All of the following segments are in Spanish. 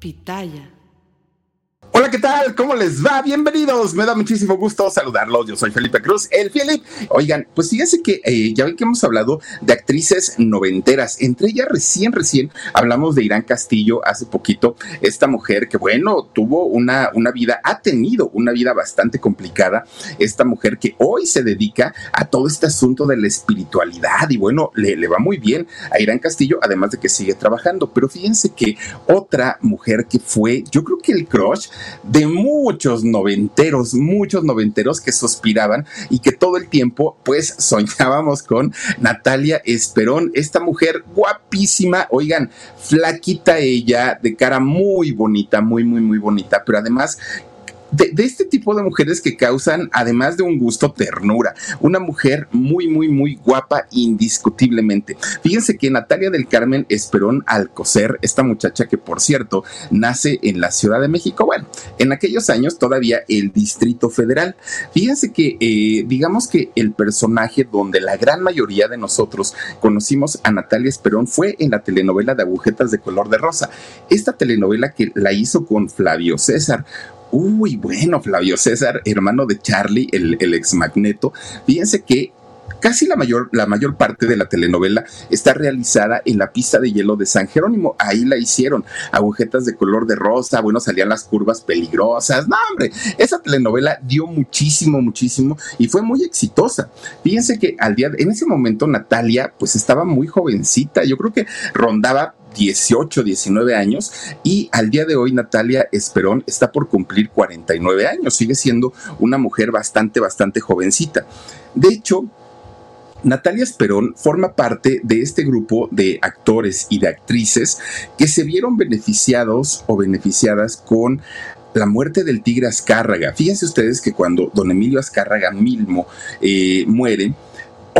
Pitaya. ¿Qué tal? ¿Cómo les va? Bienvenidos. Me da muchísimo gusto saludarlos. Yo soy Felipe Cruz, el Philip. Oigan, pues fíjense que eh, ya ven que hemos hablado de actrices noventeras. Entre ellas, recién, recién hablamos de Irán Castillo hace poquito. Esta mujer que, bueno, tuvo una, una vida, ha tenido una vida bastante complicada. Esta mujer que hoy se dedica a todo este asunto de la espiritualidad y, bueno, le, le va muy bien a Irán Castillo, además de que sigue trabajando. Pero fíjense que otra mujer que fue, yo creo que el crush de muchos noventeros, muchos noventeros que suspiraban y que todo el tiempo pues soñábamos con Natalia Esperón, esta mujer guapísima, oigan, flaquita ella, de cara muy bonita, muy, muy, muy bonita, pero además de, este tipo de mujeres que causan, además de un gusto, ternura. Una mujer muy, muy, muy guapa, indiscutiblemente. Fíjense que Natalia del Carmen Esperón Alcocer, esta muchacha que por cierto nace en la Ciudad de México, bueno, en aquellos años todavía el Distrito Federal. Fíjense que, eh, digamos que el personaje donde la gran mayoría de nosotros conocimos a Natalia Esperón fue en la telenovela de Agujetas de Color de Rosa. Esta telenovela que la hizo con Flavio César Uy, bueno, Flavio César, hermano de Charlie, el, ex magneto. Fíjense que Casi la mayor, la mayor parte de la telenovela está realizada en la pista de hielo de San Jerónimo. Ahí la hicieron. Agujetas de color de rosa, bueno, salían las curvas peligrosas. No, hombre, esa telenovela dio muchísimo, muchísimo y fue muy exitosa. Fíjense que al día, en ese momento Natalia, pues estaba muy jovencita. Yo creo que rondaba 18, 19 años y al día de hoy Natalia Esperón está por cumplir 49 años, sigue siendo una mujer bastante, bastante jovencita. De hecho, Natalia Esperón forma parte de este grupo de actores y de actrices que se vieron beneficiados o beneficiadas con la muerte del tigre Azcárraga. Fíjense ustedes que cuando don Emilio Azcárraga Milmo eh, muere,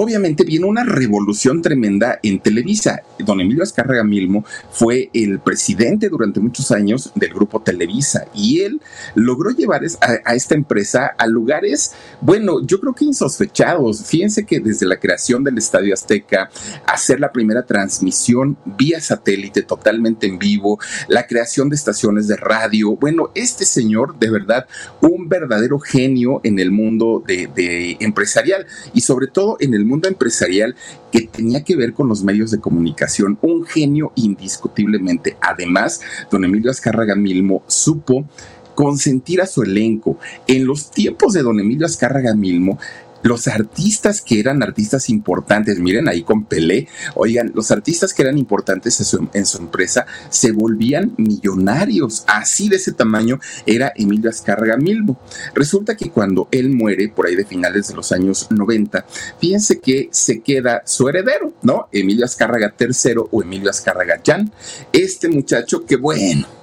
obviamente viene una revolución tremenda en Televisa. Don Emilio Azcárraga Milmo fue el presidente durante muchos años del grupo Televisa y él logró llevar a, esta empresa a lugares, bueno, yo creo que insospechados. Fíjense que desde la creación del Estadio Azteca, hacer la primera transmisión vía satélite totalmente en vivo, la creación de estaciones de radio, bueno, este señor de verdad, un verdadero genio en el mundo de, de empresarial y sobre todo en el mundo empresarial que tenía que ver con los medios de comunicación. Un genio indiscutiblemente. Además, don Emilio Azcárraga Milmo supo consentir a su elenco. En los tiempos de don Emilio Azcárraga Milmo, los artistas que eran artistas importantes, miren ahí con Pelé, oigan, los artistas que eran importantes en su, empresa se volvían millonarios. Así de ese tamaño era Emilio Azcárraga Milmo. Resulta que cuando él muere, por ahí de finales de los años 90, fíjense que se queda su heredero, ¿no? Emilio Azcárraga III o Emilio Azcárraga Jan. Este muchacho que bueno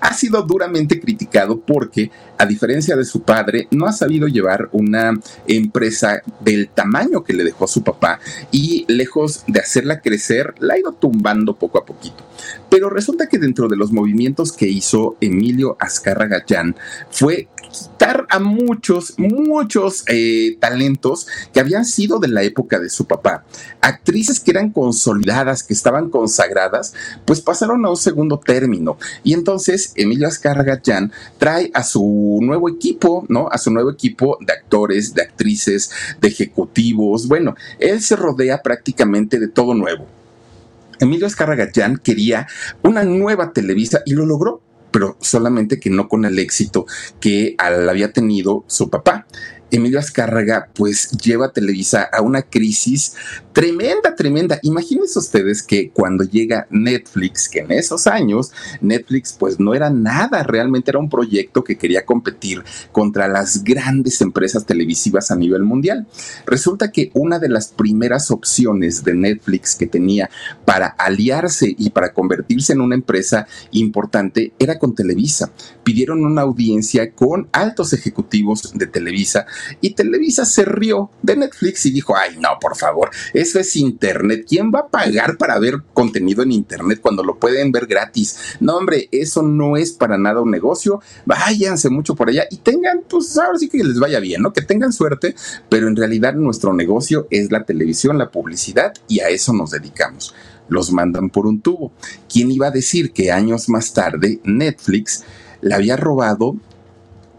ha sido duramente criticado porque, a diferencia de su padre, no ha sabido llevar una empresa del tamaño que le dejó su papá y lejos de hacerla crecer, la ha ido tumbando poco a poquito. Pero resulta que dentro de los movimientos que hizo Emilio Azcárraga Jan fue quitar a muchos, muchos eh, talentos que habían sido de la época de su papá. Actrices que eran consolidadas, que estaban consagradas, pues pasaron a un segundo término. Y entonces Emilio Azcárraga Jan trae a su nuevo equipo, ¿no? A su nuevo equipo de actores, de actrices, de ejecutivos. Bueno, él se rodea prácticamente de todo nuevo. Emilio Azcárraga Jan quería una nueva Televisa y lo logró pero solamente que no con el éxito que había tenido su papá. Emilio Azcárraga pues lleva a Televisa a una crisis tremenda, tremenda. Imagínense ustedes que cuando llega Netflix, que en esos años Netflix pues no era nada, realmente era un proyecto que quería competir contra las grandes empresas televisivas a nivel mundial. Resulta que una de las primeras opciones de Netflix que tenía para aliarse y para convertirse en una empresa importante era con Televisa. Pidieron una audiencia con altos ejecutivos de Televisa y Televisa se rió de Netflix y dijo, ay no, por favor, eso es Internet. ¿Quién va a pagar para ver contenido en Internet cuando lo pueden ver gratis? No, hombre, eso no es para nada un negocio. Váyanse mucho por allá y tengan, pues ahora sí que les vaya bien, ¿no? Que tengan suerte, pero en realidad nuestro negocio es la televisión, la publicidad y a eso nos dedicamos. los mandan por un tubo. ¿Quién iba a decir que años más tarde Netflix le había robado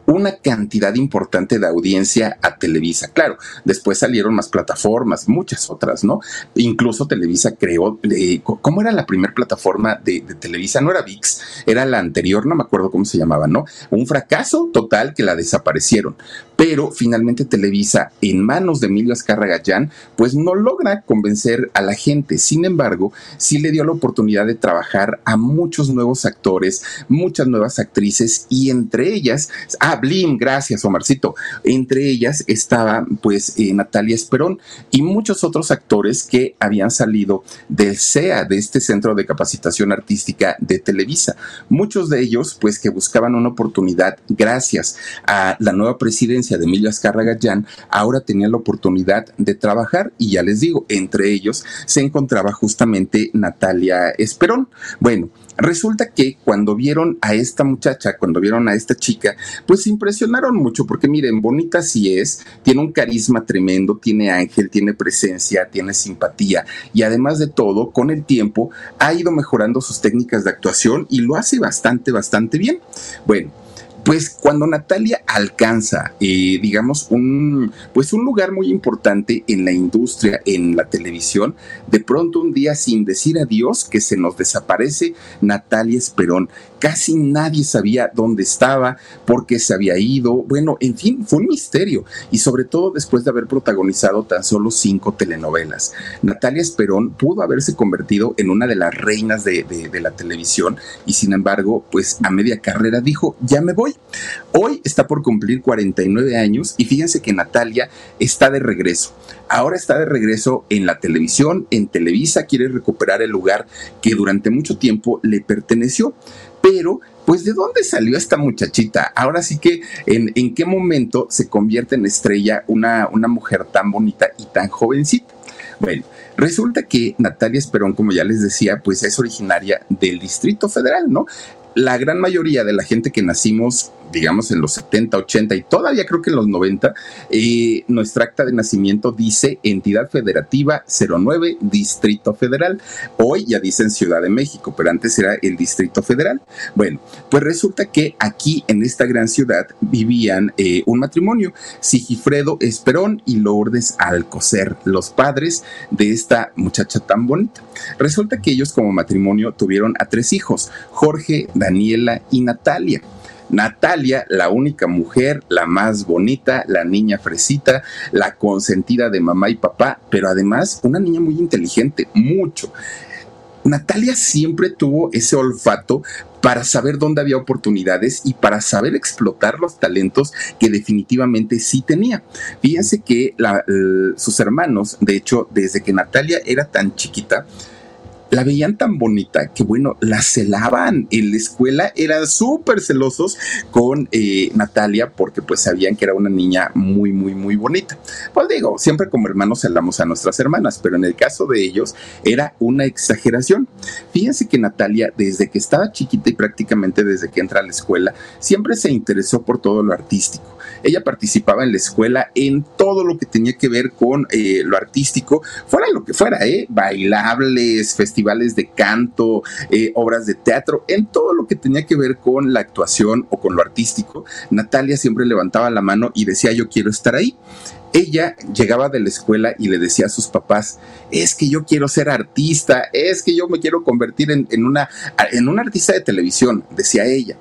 una cantidad importante de audiencia a Televisa. Claro, después salieron más plataformas, muchas otras, ¿no? Incluso Televisa creó, eh, ¿cómo era la primera plataforma de, de, Televisa? No era VIX, era la anterior, no me acuerdo cómo se llamaba, ¿no? Un fracaso total que la desaparecieron pero finalmente Televisa, en manos de Emilio Azcarra Gallán, pues no logra convencer a la gente. Sin embargo, sí le dio la oportunidad de trabajar a muchos nuevos actores, muchas nuevas actrices y entre ellas, ah, Blim, gracias Omarcito, entre ellas estaba pues eh, Natalia Esperón y muchos otros actores que habían salido del CEA, de este Centro de Capacitación Artística de Televisa. Muchos de ellos pues que buscaban una oportunidad gracias a la nueva presidencia de Emilio Azcarra Gallán, ahora tenía la oportunidad de trabajar y ya les digo, entre ellos se encontraba justamente Natalia Esperón. Bueno, Resulta que cuando vieron a esta muchacha, cuando vieron a esta chica, pues se impresionaron mucho porque miren, bonita sí es, tiene un carisma tremendo, tiene ángel, tiene presencia, tiene simpatía y además de todo, con el tiempo ha ido mejorando sus técnicas de actuación y lo hace bastante, bastante bien. Bueno, pues cuando Natalia alcanza, eh, digamos, un, pues un lugar muy importante en la industria, en la televisión, de pronto un día sin decir adiós, que se nos desaparece Natalia Esperón. Casi nadie sabía dónde estaba, por qué se había ido. Bueno, en fin, fue un misterio. Y sobre todo después de haber protagonizado tan solo cinco telenovelas. Natalia Esperón pudo haberse convertido en una de las reinas de, de la televisión y sin embargo, pues a media carrera dijo, ya me voy Hoy está por cumplir 49 años y fíjense que Natalia está de regreso. Ahora está de regreso en la televisión, en Televisa, quiere recuperar el lugar que durante mucho tiempo le perteneció. Pero pues de dónde salió esta muchachita? Ahora sí que en, qué momento se convierte en estrella una, una, mujer tan bonita y tan jovencita. Bueno, resulta que Natalia Esperón, como ya les decía, pues es originaria del Distrito Federal, ¿no? La gran mayoría de la gente que nacimos digamos en los 70, 80 y todavía creo que en los 90, eh, nuestra acta de nacimiento dice entidad federativa 09 Distrito Federal. Hoy ya dicen Ciudad de México, pero antes era el Distrito Federal. Bueno, pues resulta que aquí en esta gran ciudad vivían eh, un matrimonio, Sigifredo Esperón y Lourdes Alcocer, los padres de esta muchacha tan bonita. Resulta que ellos como matrimonio tuvieron a tres hijos, Jorge, Daniela y Natalia. Natalia, la única mujer, la más bonita, la niña fresita, la consentida de mamá y papá, pero además una niña muy inteligente, mucho. Natalia siempre tuvo ese olfato para saber dónde había oportunidades y para saber explotar los talentos que definitivamente sí tenía. Fíjense que sus hermanos, de hecho, desde que Natalia era tan chiquita, la veían tan bonita que, bueno, la celaban. En la escuela eran súper celosos con eh, Natalia porque pues sabían que era una niña muy, muy, muy bonita. Pues digo, siempre como hermanos celamos a nuestras hermanas, pero en el caso de ellos era una exageración. Fíjense que Natalia, desde que estaba chiquita y prácticamente desde que entra a la escuela, siempre se interesó por todo lo artístico. Ella participaba en la escuela en todo lo que tenía que ver con eh, lo artístico, fuera lo que fuera, ¿eh? Bailables, festivales de canto, eh, obras de teatro, en todo lo que tenía que ver con la actuación o con lo artístico, Natalia siempre levantaba la mano y decía yo quiero estar ahí ella llegaba de la escuela y le decía a sus papás, es que yo quiero ser artista, es que yo me quiero convertir en una, en una artista de televisión, decía ella.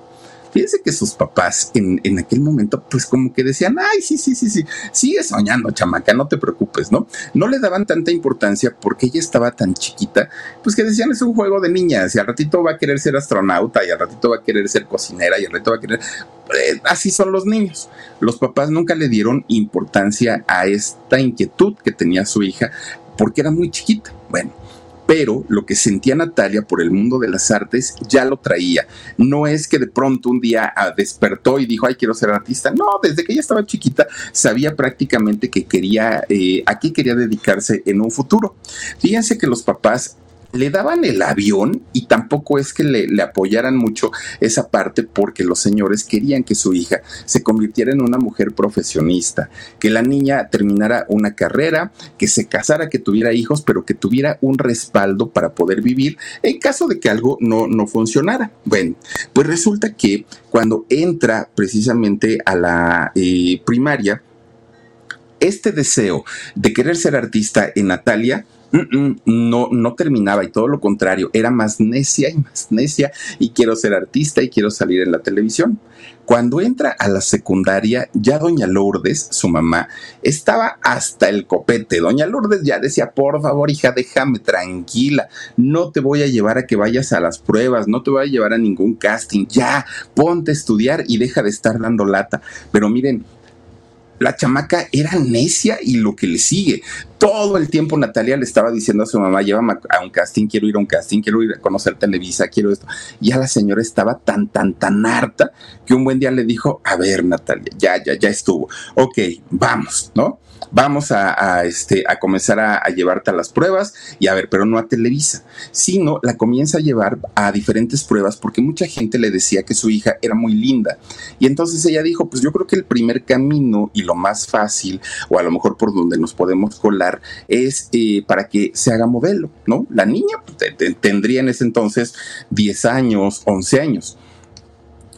Fíjense que sus papás en, en, aquel momento, pues como que decían, ay, sí, sí, sí, sí, sigue soñando, chamaca, no te preocupes, ¿no? No le daban tanta importancia porque ella estaba tan chiquita, pues que decían, es un juego de niñas, y al ratito va a querer ser astronauta, y al ratito va a querer ser cocinera, y al ratito va a querer... Eh, así son los niños. Los papás nunca le dieron importancia a esta inquietud que tenía su hija porque era muy chiquita. Bueno, pero lo que sentía Natalia por el mundo de las artes ya lo traía. No es que de pronto un día ah, despertó y dijo, ay, quiero ser artista. No, desde que ella estaba chiquita sabía prácticamente que quería, eh, a qué quería dedicarse en un futuro. Fíjense que los papás le daban el avión y tampoco es que le, apoyaran mucho esa parte porque los señores querían que su hija se convirtiera en una mujer profesionista, que la niña terminara una carrera, que se casara, que tuviera hijos, pero que tuviera un respaldo para poder vivir en caso de que algo no, no funcionara. Bueno, pues resulta que cuando entra precisamente a la eh, primaria, este deseo de querer ser artista en Natalia no, no terminaba y todo lo contrario, era más necia y más necia y quiero ser artista y quiero salir en la televisión. Cuando entra a la secundaria, ya doña Lourdes, su mamá, estaba hasta el copete. Doña Lourdes ya decía, por favor, hija, déjame tranquila, no te voy a llevar a que vayas a las pruebas, no te voy a llevar a ningún casting, ya, ponte a estudiar y deja de estar dando lata. Pero miren, la chamaca era necia y lo que le sigue. Todo el tiempo Natalia le estaba diciendo a su mamá, llévame a un casting, quiero ir a un casting, quiero ir a conocer Televisa, quiero esto. Y a la señora estaba tan, tan, tan harta que un buen día le dijo, a ver Natalia, ya, ya, ya estuvo. Ok, vamos, ¿no? Vamos a, este, a comenzar a, llevarte a las pruebas y a ver, pero no a Televisa, sino la comienza a llevar a diferentes pruebas porque mucha gente le decía que su hija era muy linda. Y entonces ella dijo, pues yo creo que el primer camino y lo más fácil, o a lo mejor por donde nos podemos colar, es eh, para que se haga modelo, ¿no? La niña pues, tendría en ese entonces 10 años, 11 años.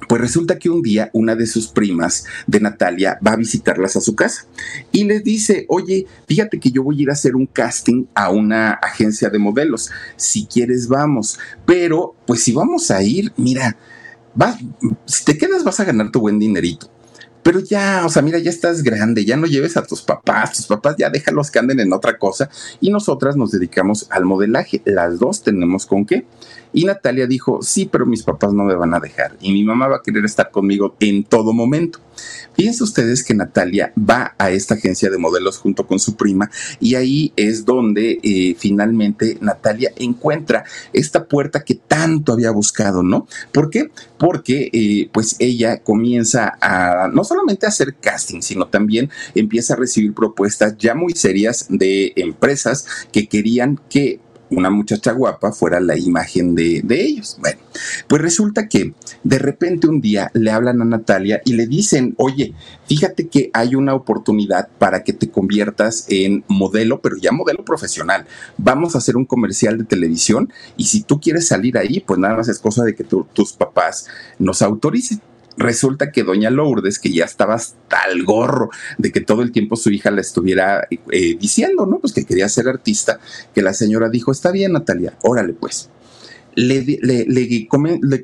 Pues resulta que un día una de sus primas de Natalia va a visitarlas a su casa y les dice, oye, fíjate que yo voy a ir a hacer un casting a una agencia de modelos. Si quieres, vamos. Pero, pues si vamos a ir, mira, si te quedas vas a ganar tu buen dinerito. Pero ya, o sea, mira, ya estás grande, ya no lleves a tus papás, tus papás ya déjalos que anden en otra cosa y nosotras nos dedicamos al modelaje. Las dos tenemos con qué. Y Natalia dijo, sí, pero mis papás no me van a dejar y mi mamá va a querer estar conmigo en todo momento. Fíjense ustedes que Natalia va a esta agencia de modelos junto con su prima y ahí es donde eh, finalmente Natalia encuentra esta puerta que tanto había buscado, ¿no? ¿Por qué? Porque eh, pues ella comienza a no solamente a hacer casting, sino también empieza a recibir propuestas ya muy serias de empresas que querían que una muchacha guapa fuera la imagen de, ellos. Bueno, pues resulta que de repente un día le hablan a Natalia y le dicen, oye, fíjate que hay una oportunidad para que te conviertas en modelo, pero ya modelo profesional. Vamos a hacer un comercial de televisión y si tú quieres salir ahí, pues nada más es cosa de que tus papás nos autoricen resulta que doña Lourdes, que ya estaba hasta el gorro de que todo el tiempo su hija la estuviera eh, diciendo, ¿no? Pues que quería ser artista, que la señora dijo, está bien Natalia, órale pues le,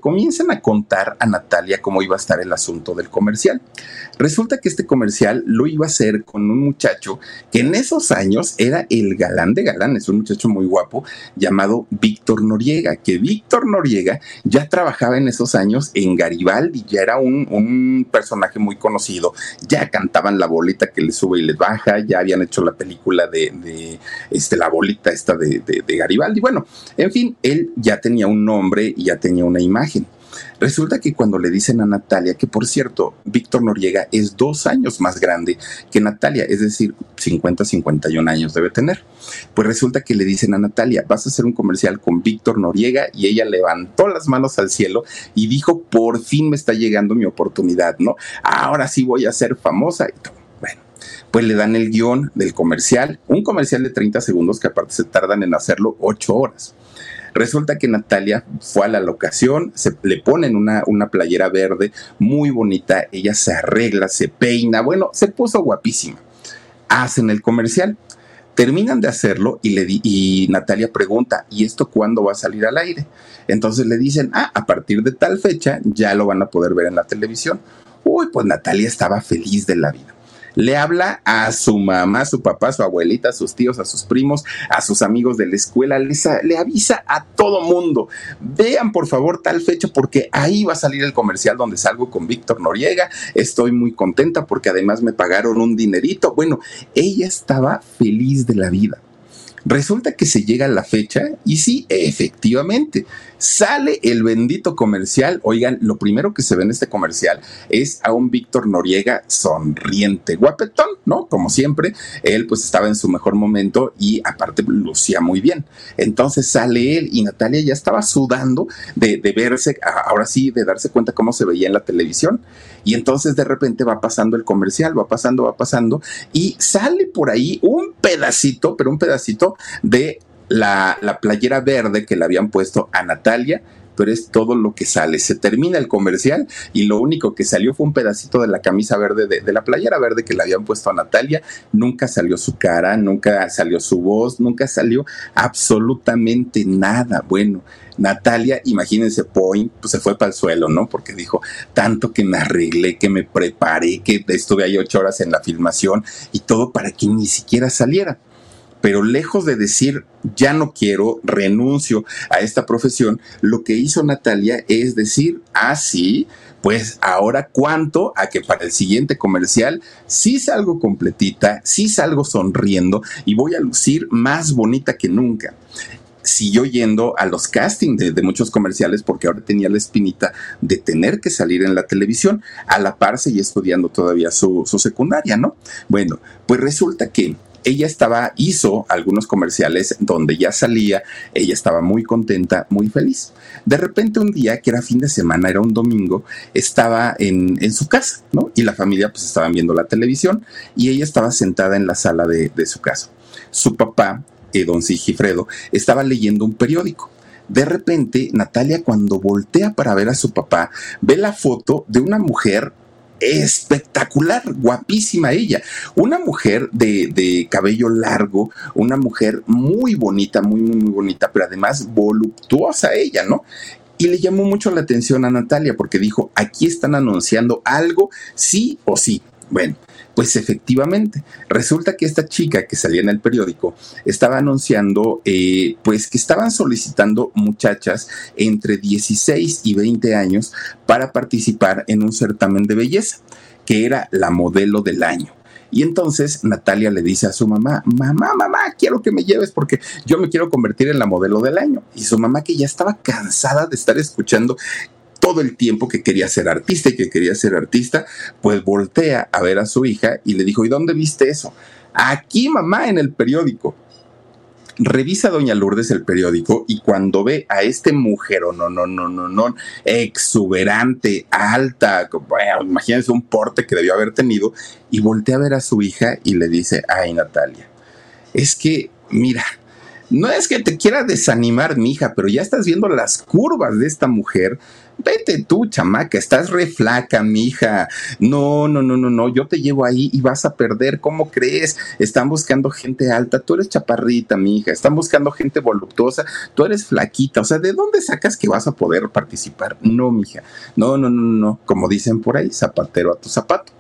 comienzan a contar a Natalia cómo iba a estar el asunto del comercial. Resulta que este comercial lo iba a hacer con un muchacho que en esos años era el galán de galanes, un muchacho muy guapo llamado Víctor Noriega, que Víctor Noriega ya trabajaba en esos años en Garibaldi, ya era un, personaje muy conocido, ya cantaban la bolita que le sube y le baja, ya habían hecho la película de, este, la bolita esta de, de Garibaldi. Bueno, en fin, él ya tenía un nombre y ya tenía una imagen. Resulta que cuando le dicen a Natalia, que por cierto, Víctor Noriega es dos años más grande que Natalia, es decir, 50, 51 años debe tener. Pues resulta que le dicen a Natalia, vas a hacer un comercial con Víctor Noriega y ella levantó las manos al cielo y dijo, por fin me está llegando mi oportunidad, ¿no? Ahora sí voy a ser famosa y todo. Pues le dan el guion del comercial, un comercial de 30 segundos que aparte se tardan en hacerlo 8 horas. Resulta que Natalia fue a la locación, se le ponen una, una playera verde muy bonita, ella se arregla, se peina, bueno, se puso guapísima. Hacen el comercial, terminan de hacerlo y, le y Natalia pregunta, ¿y esto cuándo va a salir al aire? Entonces le dicen, ah, a partir de tal fecha ya lo van a poder ver en la televisión. Uy, pues Natalia estaba feliz de la vida le habla a su mamá, su papá, su abuelita, a sus tíos, a sus primos, a sus amigos de la escuela, le avisa a todo mundo. Vean por favor tal fecha porque ahí va a salir el comercial donde salgo con Víctor Noriega. Estoy muy contenta porque además me pagaron un dinerito. Bueno, ella estaba feliz de la vida. Resulta que se llega la fecha y sí, efectivamente, sale el bendito comercial. Oigan, lo primero que se ve en este comercial es a un Víctor Noriega sonriente, guapetón, ¿no? Como siempre, él pues estaba en su mejor momento y aparte lucía muy bien. Entonces sale él y Natalia ya estaba sudando de, de verse, ahora sí, de darse cuenta cómo se veía en la televisión. Y entonces de repente va pasando el comercial, va pasando, va pasando y sale por ahí un pedacito, pero un pedacito de la, playera verde que le habían puesto a Natalia pero es todo lo que sale. Se termina el comercial y lo único que salió fue un pedacito de la camisa verde, de, de, la playera verde que le habían puesto a Natalia. Nunca salió su cara, nunca salió su voz, nunca salió absolutamente nada. Bueno, Natalia, imagínense, Point, pues se fue para el suelo, ¿no? Porque dijo, tanto que me arreglé, que me preparé, que estuve ahí ocho horas en la filmación y todo para que ni siquiera saliera pero lejos de decir ya no quiero, renuncio a esta profesión, lo que hizo Natalia es decir, ah, sí, pues ahora cuánto a que para el siguiente comercial sí salgo completita, sí salgo sonriendo y voy a lucir más bonita que nunca siguió yendo a los castings de, muchos comerciales porque ahora tenía la espinita de tener que salir en la televisión, a la par y estudiando todavía su, su secundaria, ¿no? Bueno, pues resulta que ella estaba, hizo algunos comerciales donde ya salía, ella estaba muy contenta, muy feliz. De repente un día, que era fin de semana, era un domingo, estaba en, su casa, ¿no? Y la familia pues estaban viendo la televisión y ella estaba sentada en la sala de, su casa. Su papá, don Sigifredo, estaba leyendo un periódico. De repente, Natalia cuando voltea para ver a su papá, ve la foto de una mujer espectacular, guapísima ella. Una mujer de, cabello largo, una mujer muy bonita, muy, muy, muy bonita, pero además voluptuosa ella, ¿no? Y le llamó mucho la atención a Natalia porque dijo, aquí están anunciando algo, sí o sí. Bueno, pues efectivamente, resulta que esta chica que salía en el periódico estaba anunciando, eh, pues que estaban solicitando muchachas entre 16 y 20 años para participar en un certamen de belleza, que era la modelo del año. Y entonces Natalia le dice a su mamá, mamá, mamá, quiero que me lleves porque yo me quiero convertir en la modelo del año. Y su mamá que ya estaba cansada de estar escuchando todo el tiempo que quería ser artista y que quería ser artista, pues voltea a ver a su hija y le dijo, ¿y dónde viste eso? Aquí, mamá, en el periódico. Revisa doña Lourdes el periódico y cuando ve a este mujer, no, no, no, no, no, exuberante, alta, bueno, imagínense un porte que debió haber tenido, y voltea a ver a su hija y le dice, ay Natalia, es que, mira, no es que te quiera desanimar, mi hija, pero ya estás viendo las curvas de esta mujer Vete tú, chamaca, estás re flaca, mija. No, no, no, no, no, yo te llevo ahí y vas a perder. ¿Cómo crees? Están buscando gente alta, tú eres chaparrita, mija. Están buscando gente voluptuosa, tú eres flaquita. O sea, ¿de dónde sacas que vas a poder participar? No, mija. No, no, no, no. Como dicen por ahí, zapatero a tu zapato.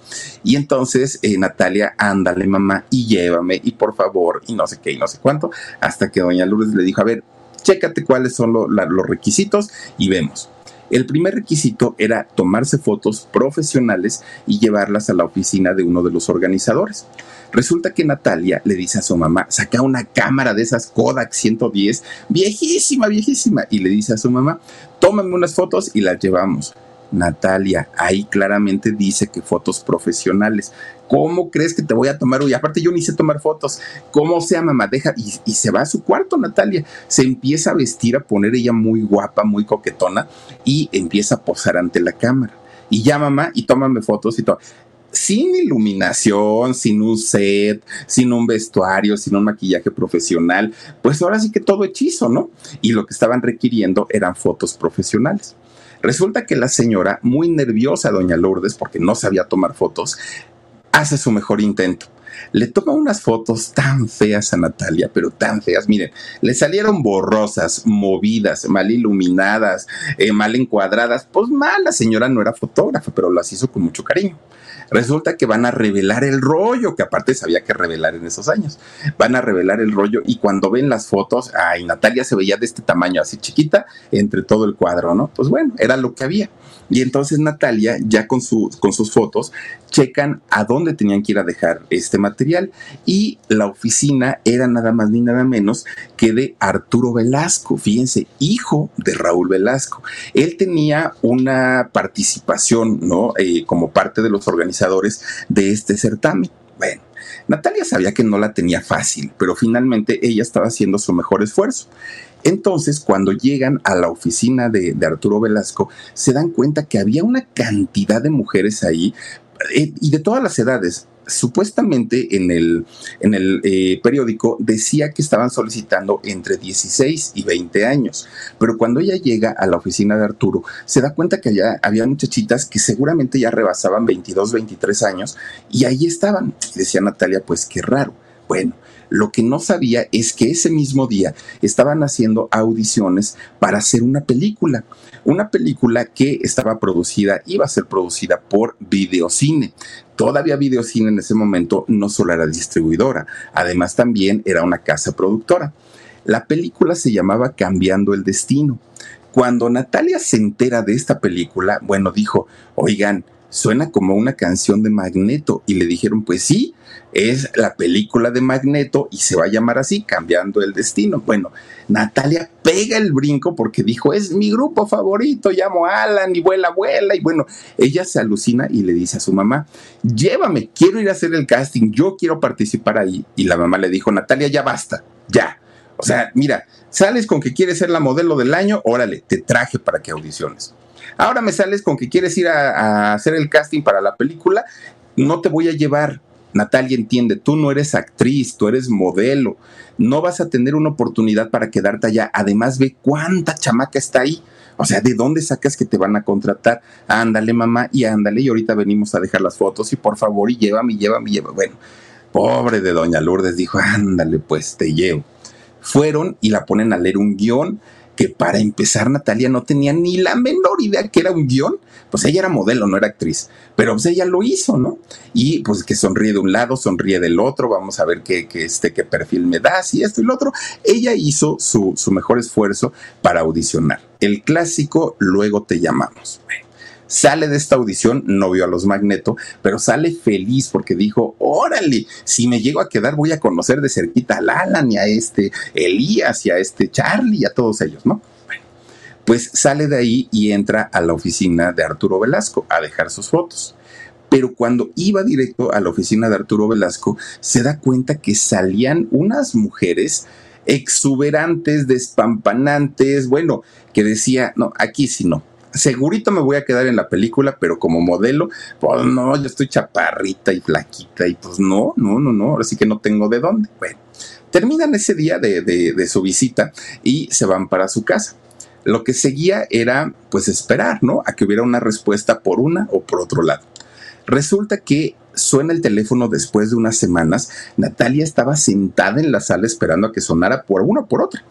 Y entonces, eh, Natalia, ándale, mamá, y llévame, y por favor, y no sé qué, y no sé cuánto, hasta que doña Lourdes le dijo, a ver, chécate cuáles son los requisitos y vemos. El primer requisito era tomarse fotos profesionales y llevarlas a la oficina de uno de los organizadores. Resulta que Natalia le dice a su mamá, saca una cámara de esas Kodak 110, viejísima, viejísima, y le dice a su mamá, tómame unas fotos y las llevamos. Natalia, ahí claramente dice que fotos profesionales. ¿Cómo crees que te voy a tomar? Y aparte yo ni sé tomar fotos. ¿Cómo sea, mamá? Deja. Y, y, se va a su cuarto, Natalia. Se empieza a vestir, a poner ella muy guapa, muy coquetona y empieza a posar ante la cámara. Y ya, mamá, y tómame fotos y todo sin iluminación, sin un set, sin un vestuario, sin un maquillaje profesional, pues ahora sí que todo hechizo, ¿no? Y lo que estaban requiriendo eran fotos profesionales. Resulta que la señora, muy nerviosa, doña Lourdes, porque no sabía tomar fotos, hace su mejor intento. Le toma unas fotos tan feas a Natalia, pero tan feas, miren, le salieron borrosas, movidas, mal iluminadas, eh, mal encuadradas. Pues mal, la señora no era fotógrafa, pero las hizo con mucho cariño. Resulta que van a revelar el rollo, que aparte sabía que revelar en esos años. Van a revelar el rollo y cuando ven las fotos, ay, Natalia se veía de este tamaño, así chiquita, entre todo el cuadro, ¿no? Pues bueno, era lo que había. Y entonces Natalia, ya con, su, con sus fotos, checan a dónde tenían que ir a dejar este material. Y la oficina era nada más ni nada menos que de Arturo Velasco, fíjense, hijo de Raúl Velasco. Él tenía una participación, ¿no? Eh, como parte de los organizadores de este certamen. Bueno. Natalia sabía que no la tenía fácil, pero finalmente ella estaba haciendo su mejor esfuerzo. Entonces, cuando llegan a la oficina de, Arturo Velasco, se dan cuenta que había una cantidad de mujeres ahí eh, y de todas las edades. Supuestamente en el, en el eh, periódico decía que estaban solicitando entre 16 y 20 años, pero cuando ella llega a la oficina de Arturo, se da cuenta que allá había muchachitas que seguramente ya rebasaban 22, 23 años y ahí estaban. decía Natalia, pues qué raro. Bueno, lo que no sabía es que ese mismo día estaban haciendo audiciones para hacer una película. Una película que estaba producida, iba a ser producida por Videocine. Todavía Videocine en ese momento no solo era distribuidora, además también era una casa productora. La película se llamaba Cambiando el Destino. Cuando Natalia se entera de esta película, bueno, dijo, oigan, suena como una canción de Magneto. Y le dijeron, pues sí, es la película de Magneto y se va a llamar así, cambiando el destino. Bueno, Natalia pega el brinco porque dijo, es mi grupo favorito, llamo a Alan y vuela, vuela. Y bueno, ella se alucina y le dice a su mamá, llévame, quiero ir a hacer el casting, yo quiero participar ahí. Y la mamá le dijo, Natalia, ya basta, ya. O sea, mira, sales con que quieres ser la modelo del año, órale, te traje para que audiciones. Ahora me sales con que quieres ir a, a hacer el casting para la película, no te voy a llevar Natalia entiende, tú no eres actriz, tú eres modelo, no vas a tener una oportunidad para quedarte allá. Además, ve cuánta chamaca está ahí. O sea, ¿de dónde sacas que te van a contratar? Ándale, mamá, y ándale, y ahorita venimos a dejar las fotos, y por favor, y llévame, llévame, llévame. Bueno, pobre de doña Lourdes dijo, ándale, pues te llevo. Fueron y la ponen a leer un guion que para empezar Natalia no tenía ni la menor idea que era un guion, pues ella era modelo, no era actriz, pero pues ella lo hizo, ¿no? Y pues que sonríe de un lado, sonríe del otro, vamos a ver qué, qué, este, qué perfil me da, si esto y lo otro. Ella hizo su, su mejor esfuerzo para audicionar. El clásico, luego te llamamos sale de esta audición, no vio a los Magneto, pero sale feliz porque dijo, órale, si me llego a quedar voy a conocer de cerquita a Alan y a este Elías y a este Charlie y a todos ellos, ¿no? Pues sale de ahí y entra a la oficina de Arturo Velasco a dejar sus fotos pero cuando iba directo a la oficina de Arturo Velasco, se da cuenta que salían unas mujeres exuberantes, despampanantes, bueno, que decía, no, aquí sí no, segurito me voy a quedar en la película, pero como modelo, pues no, yo estoy chaparrita y flaquita y pues no, no, no, no, ahora sí que no tengo de dónde. Bueno, terminan ese día de, de su visita y se van para su casa. Lo que seguía era pues esperar, ¿no? A que hubiera una respuesta por una o por otro lado. Resulta que suena el teléfono después de unas semanas. Natalia estaba sentada en la sala esperando a que sonara por una o por otra.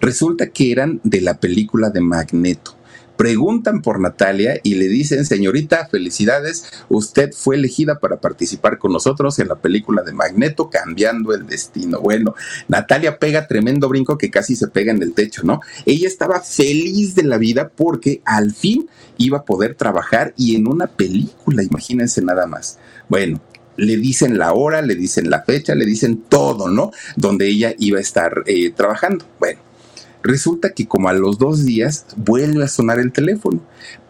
Resulta que eran de la película de Magneto preguntan por Natalia y le dicen, señorita, felicidades, usted fue elegida para participar con nosotros en la película de Magneto, cambiando el destino. Bueno, Natalia pega tremendo brinco que casi se pega en el techo, ¿no? Ella estaba feliz de la vida porque al fin iba a poder trabajar y en una película, imagínense nada más. Bueno, le dicen la hora, le dicen la fecha, le dicen todo, ¿no? Donde ella iba a estar eh, trabajando. Bueno, Resulta que como a los dos días vuelve a sonar el teléfono,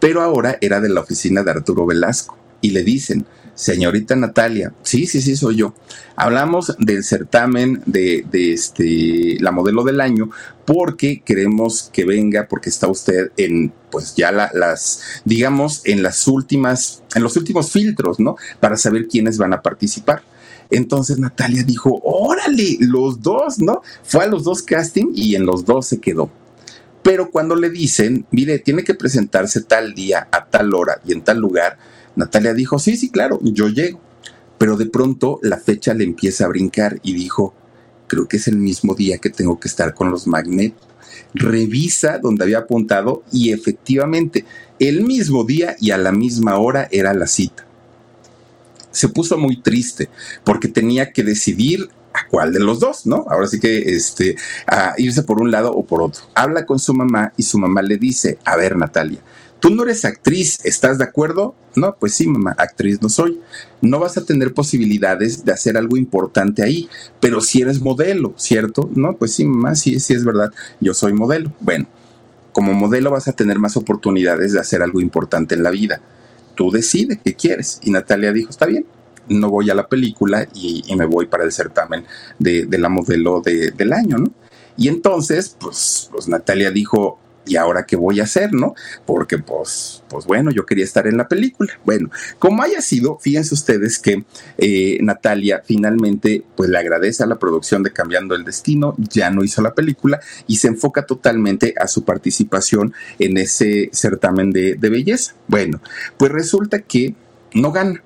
pero ahora era de la oficina de Arturo Velasco y le dicen, señorita Natalia, sí, sí, sí, soy yo. Hablamos del certamen de, este, la modelo del año porque queremos que venga, porque está usted en, pues ya las, digamos, en las últimas, en los últimos filtros, ¿no? Para saber quiénes van a participar. Entonces Natalia dijo, órale, los dos, ¿no? Fue a los dos casting y en los dos se quedó. Pero cuando le dicen, mire, tiene que presentarse tal día, a tal hora y en tal lugar, Natalia dijo, sí, sí, claro, yo llego. Pero de pronto la fecha le empieza a brincar y dijo, creo que es el mismo día que tengo que estar con los magnetos. Revisa donde había apuntado y efectivamente, el mismo día y a la misma hora era la cita. Se puso muy triste porque tenía que decidir a cuál de los dos, ¿no? Ahora sí que este, a irse por un lado o por otro. Habla con su mamá y su mamá le dice, a ver Natalia, tú no eres actriz, ¿estás de acuerdo? No, pues sí, mamá, actriz no soy. No vas a tener posibilidades de hacer algo importante ahí, pero si eres modelo, ¿cierto? No, pues sí, mamá, sí, sí es verdad, yo soy modelo. Bueno, como modelo vas a tener más oportunidades de hacer algo importante en la vida. Tú decides qué quieres. Y Natalia dijo, está bien, no voy a la película y, me voy para el certamen de, la modelo del año, ¿no? Y entonces, pues, pues Natalia dijo, ¿y ahora qué voy a hacer, no? Porque pues, pues bueno, yo quería estar en la película. Bueno, como haya sido, fíjense ustedes que eh, Natalia finalmente pues le agradece a la producción de Cambiando el Destino, ya no hizo la película y se enfoca totalmente a su participación en ese certamen de, de belleza. Bueno, pues resulta que no gana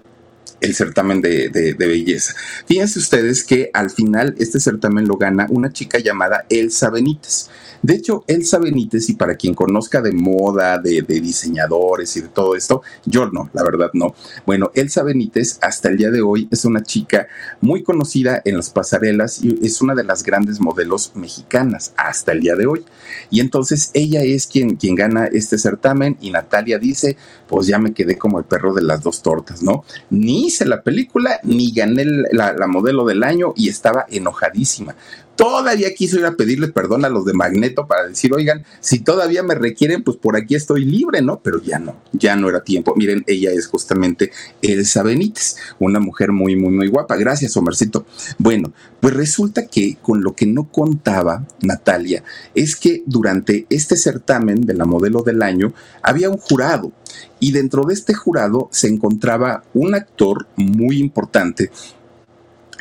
el certamen de, belleza. Fíjense ustedes que al final este certamen lo gana una chica llamada Elsa Benítez. De hecho, Elsa Benítez, y para quien conozca de moda, de, diseñadores y de todo esto, yo no, la verdad no. Bueno, Elsa Benítez hasta el día de hoy es una chica muy conocida en las pasarelas y es una de las grandes modelos mexicanas hasta el día de hoy. Y entonces ella es quien, quien gana este certamen y Natalia dice, pues ya me quedé como el perro de las dos tortas, ¿no? Ni hice la película, ni gané la, la modelo del año y estaba enojadísima todavía quiso ir a pedirles perdón a los de Magneto para decir, oigan, si todavía me requieren, pues por aquí estoy libre, ¿no? Pero ya no, ya no era tiempo. Miren, ella es justamente Elsa Benítez, una mujer muy, muy, muy guapa. Gracias, Omarcito. Bueno, pues resulta que con lo que no contaba Natalia es que durante este certamen de la modelo del año había un jurado y dentro de este jurado se encontraba un actor muy importante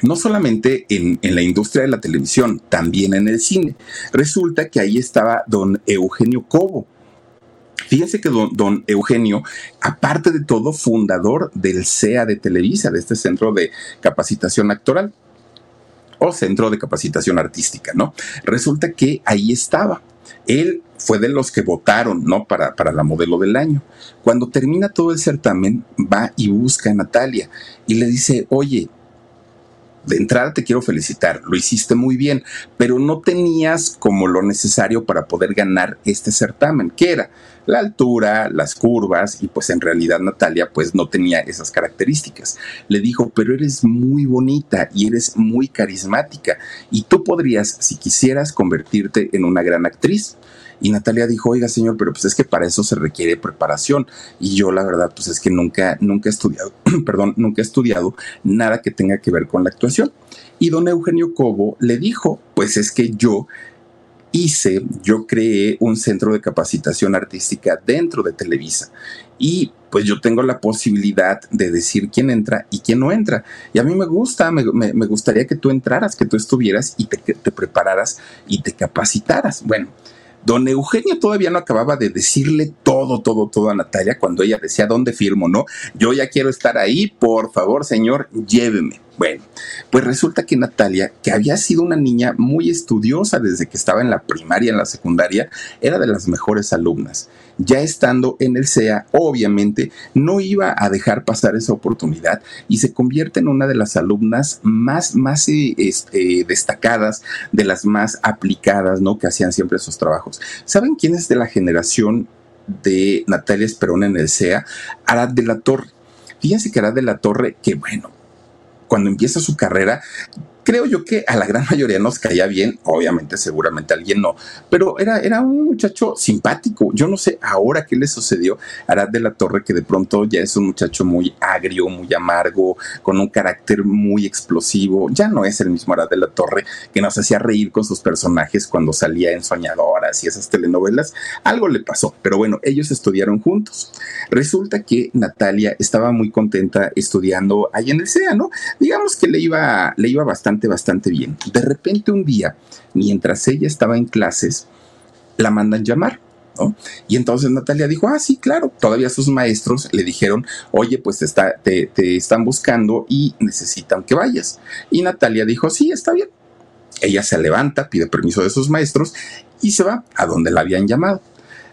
no solamente en, la industria de la televisión, también en el cine. Resulta que ahí estaba don Eugenio Cobo. Fíjense que don, Eugenio, aparte de todo, fundador del CEA de Televisa, de este centro de capacitación actoral o centro de capacitación artística, ¿no? Resulta que ahí estaba. Él fue de los que votaron, ¿no? Para, para la modelo del año. Cuando termina todo el certamen, va y busca a Natalia y le dice, oye, de entrada te quiero felicitar, lo hiciste muy bien, pero no tenías como lo necesario para poder ganar este certamen, que era la altura, las curvas, y pues en realidad Natalia pues no tenía esas características. Le dijo, pero eres muy bonita y eres muy carismática, y tú podrías, si quisieras, convertirte en una gran actriz. Y Natalia dijo, oiga señor, pero pues es que para eso se requiere preparación. Y yo la verdad, pues es que nunca, nunca he estudiado, perdón, nunca he estudiado nada que tenga que ver con la actuación. Y don Eugenio Cobo le dijo, pues es que yo hice, yo creé un centro de capacitación artística dentro de Televisa. Y pues yo tengo la posibilidad de decir quién entra y quién no entra. Y a mí me gusta, me, gustaría que tú entraras, que tú estuvieras y te, te prepararas y te capacitaras. Bueno, Don Eugenio todavía no acababa de decirle todo, todo, todo a Natalia cuando ella decía, ¿dónde firmo? No, yo ya quiero estar ahí, por favor, señor, lléveme. Bueno, pues resulta que Natalia, que había sido una niña muy estudiosa desde que estaba en la primaria, en la secundaria, era de las mejores alumnas. Ya estando en el CEA, obviamente no iba a dejar pasar esa oportunidad y se convierte en una de las alumnas más, más eh, este, destacadas, de las más aplicadas, ¿no? Que hacían siempre esos trabajos. ¿Saben quién es de la generación de Natalia Esperón en el CEA? Arad de la Torre. Fíjense que Arad de la Torre, que bueno, cuando empieza su carrera, creo yo que a la gran mayoría nos caía bien, obviamente seguramente alguien no, pero era, era un muchacho simpático. Yo no sé ahora qué le sucedió a Arad de la Torre, que de pronto ya es un muchacho muy agrio, muy amargo, con un carácter muy explosivo. Ya no es el mismo Arad de la Torre que nos hacía reír con sus personajes cuando salía en Soñadoras y esas telenovelas. Algo le pasó, pero bueno, ellos estudiaron juntos. Resulta que Natalia estaba muy contenta estudiando ahí en el SEA, ¿no? Digamos que le iba, le iba bastante bastante, bien. De repente un día, mientras ella estaba en clases, la mandan llamar. ¿no? Y entonces Natalia dijo, ah, sí, claro, todavía sus maestros le dijeron, oye, pues te, te están buscando y necesitan que vayas. Y Natalia dijo, sí, está bien. Ella se levanta, pide permiso de sus maestros y se va a donde la habían llamado.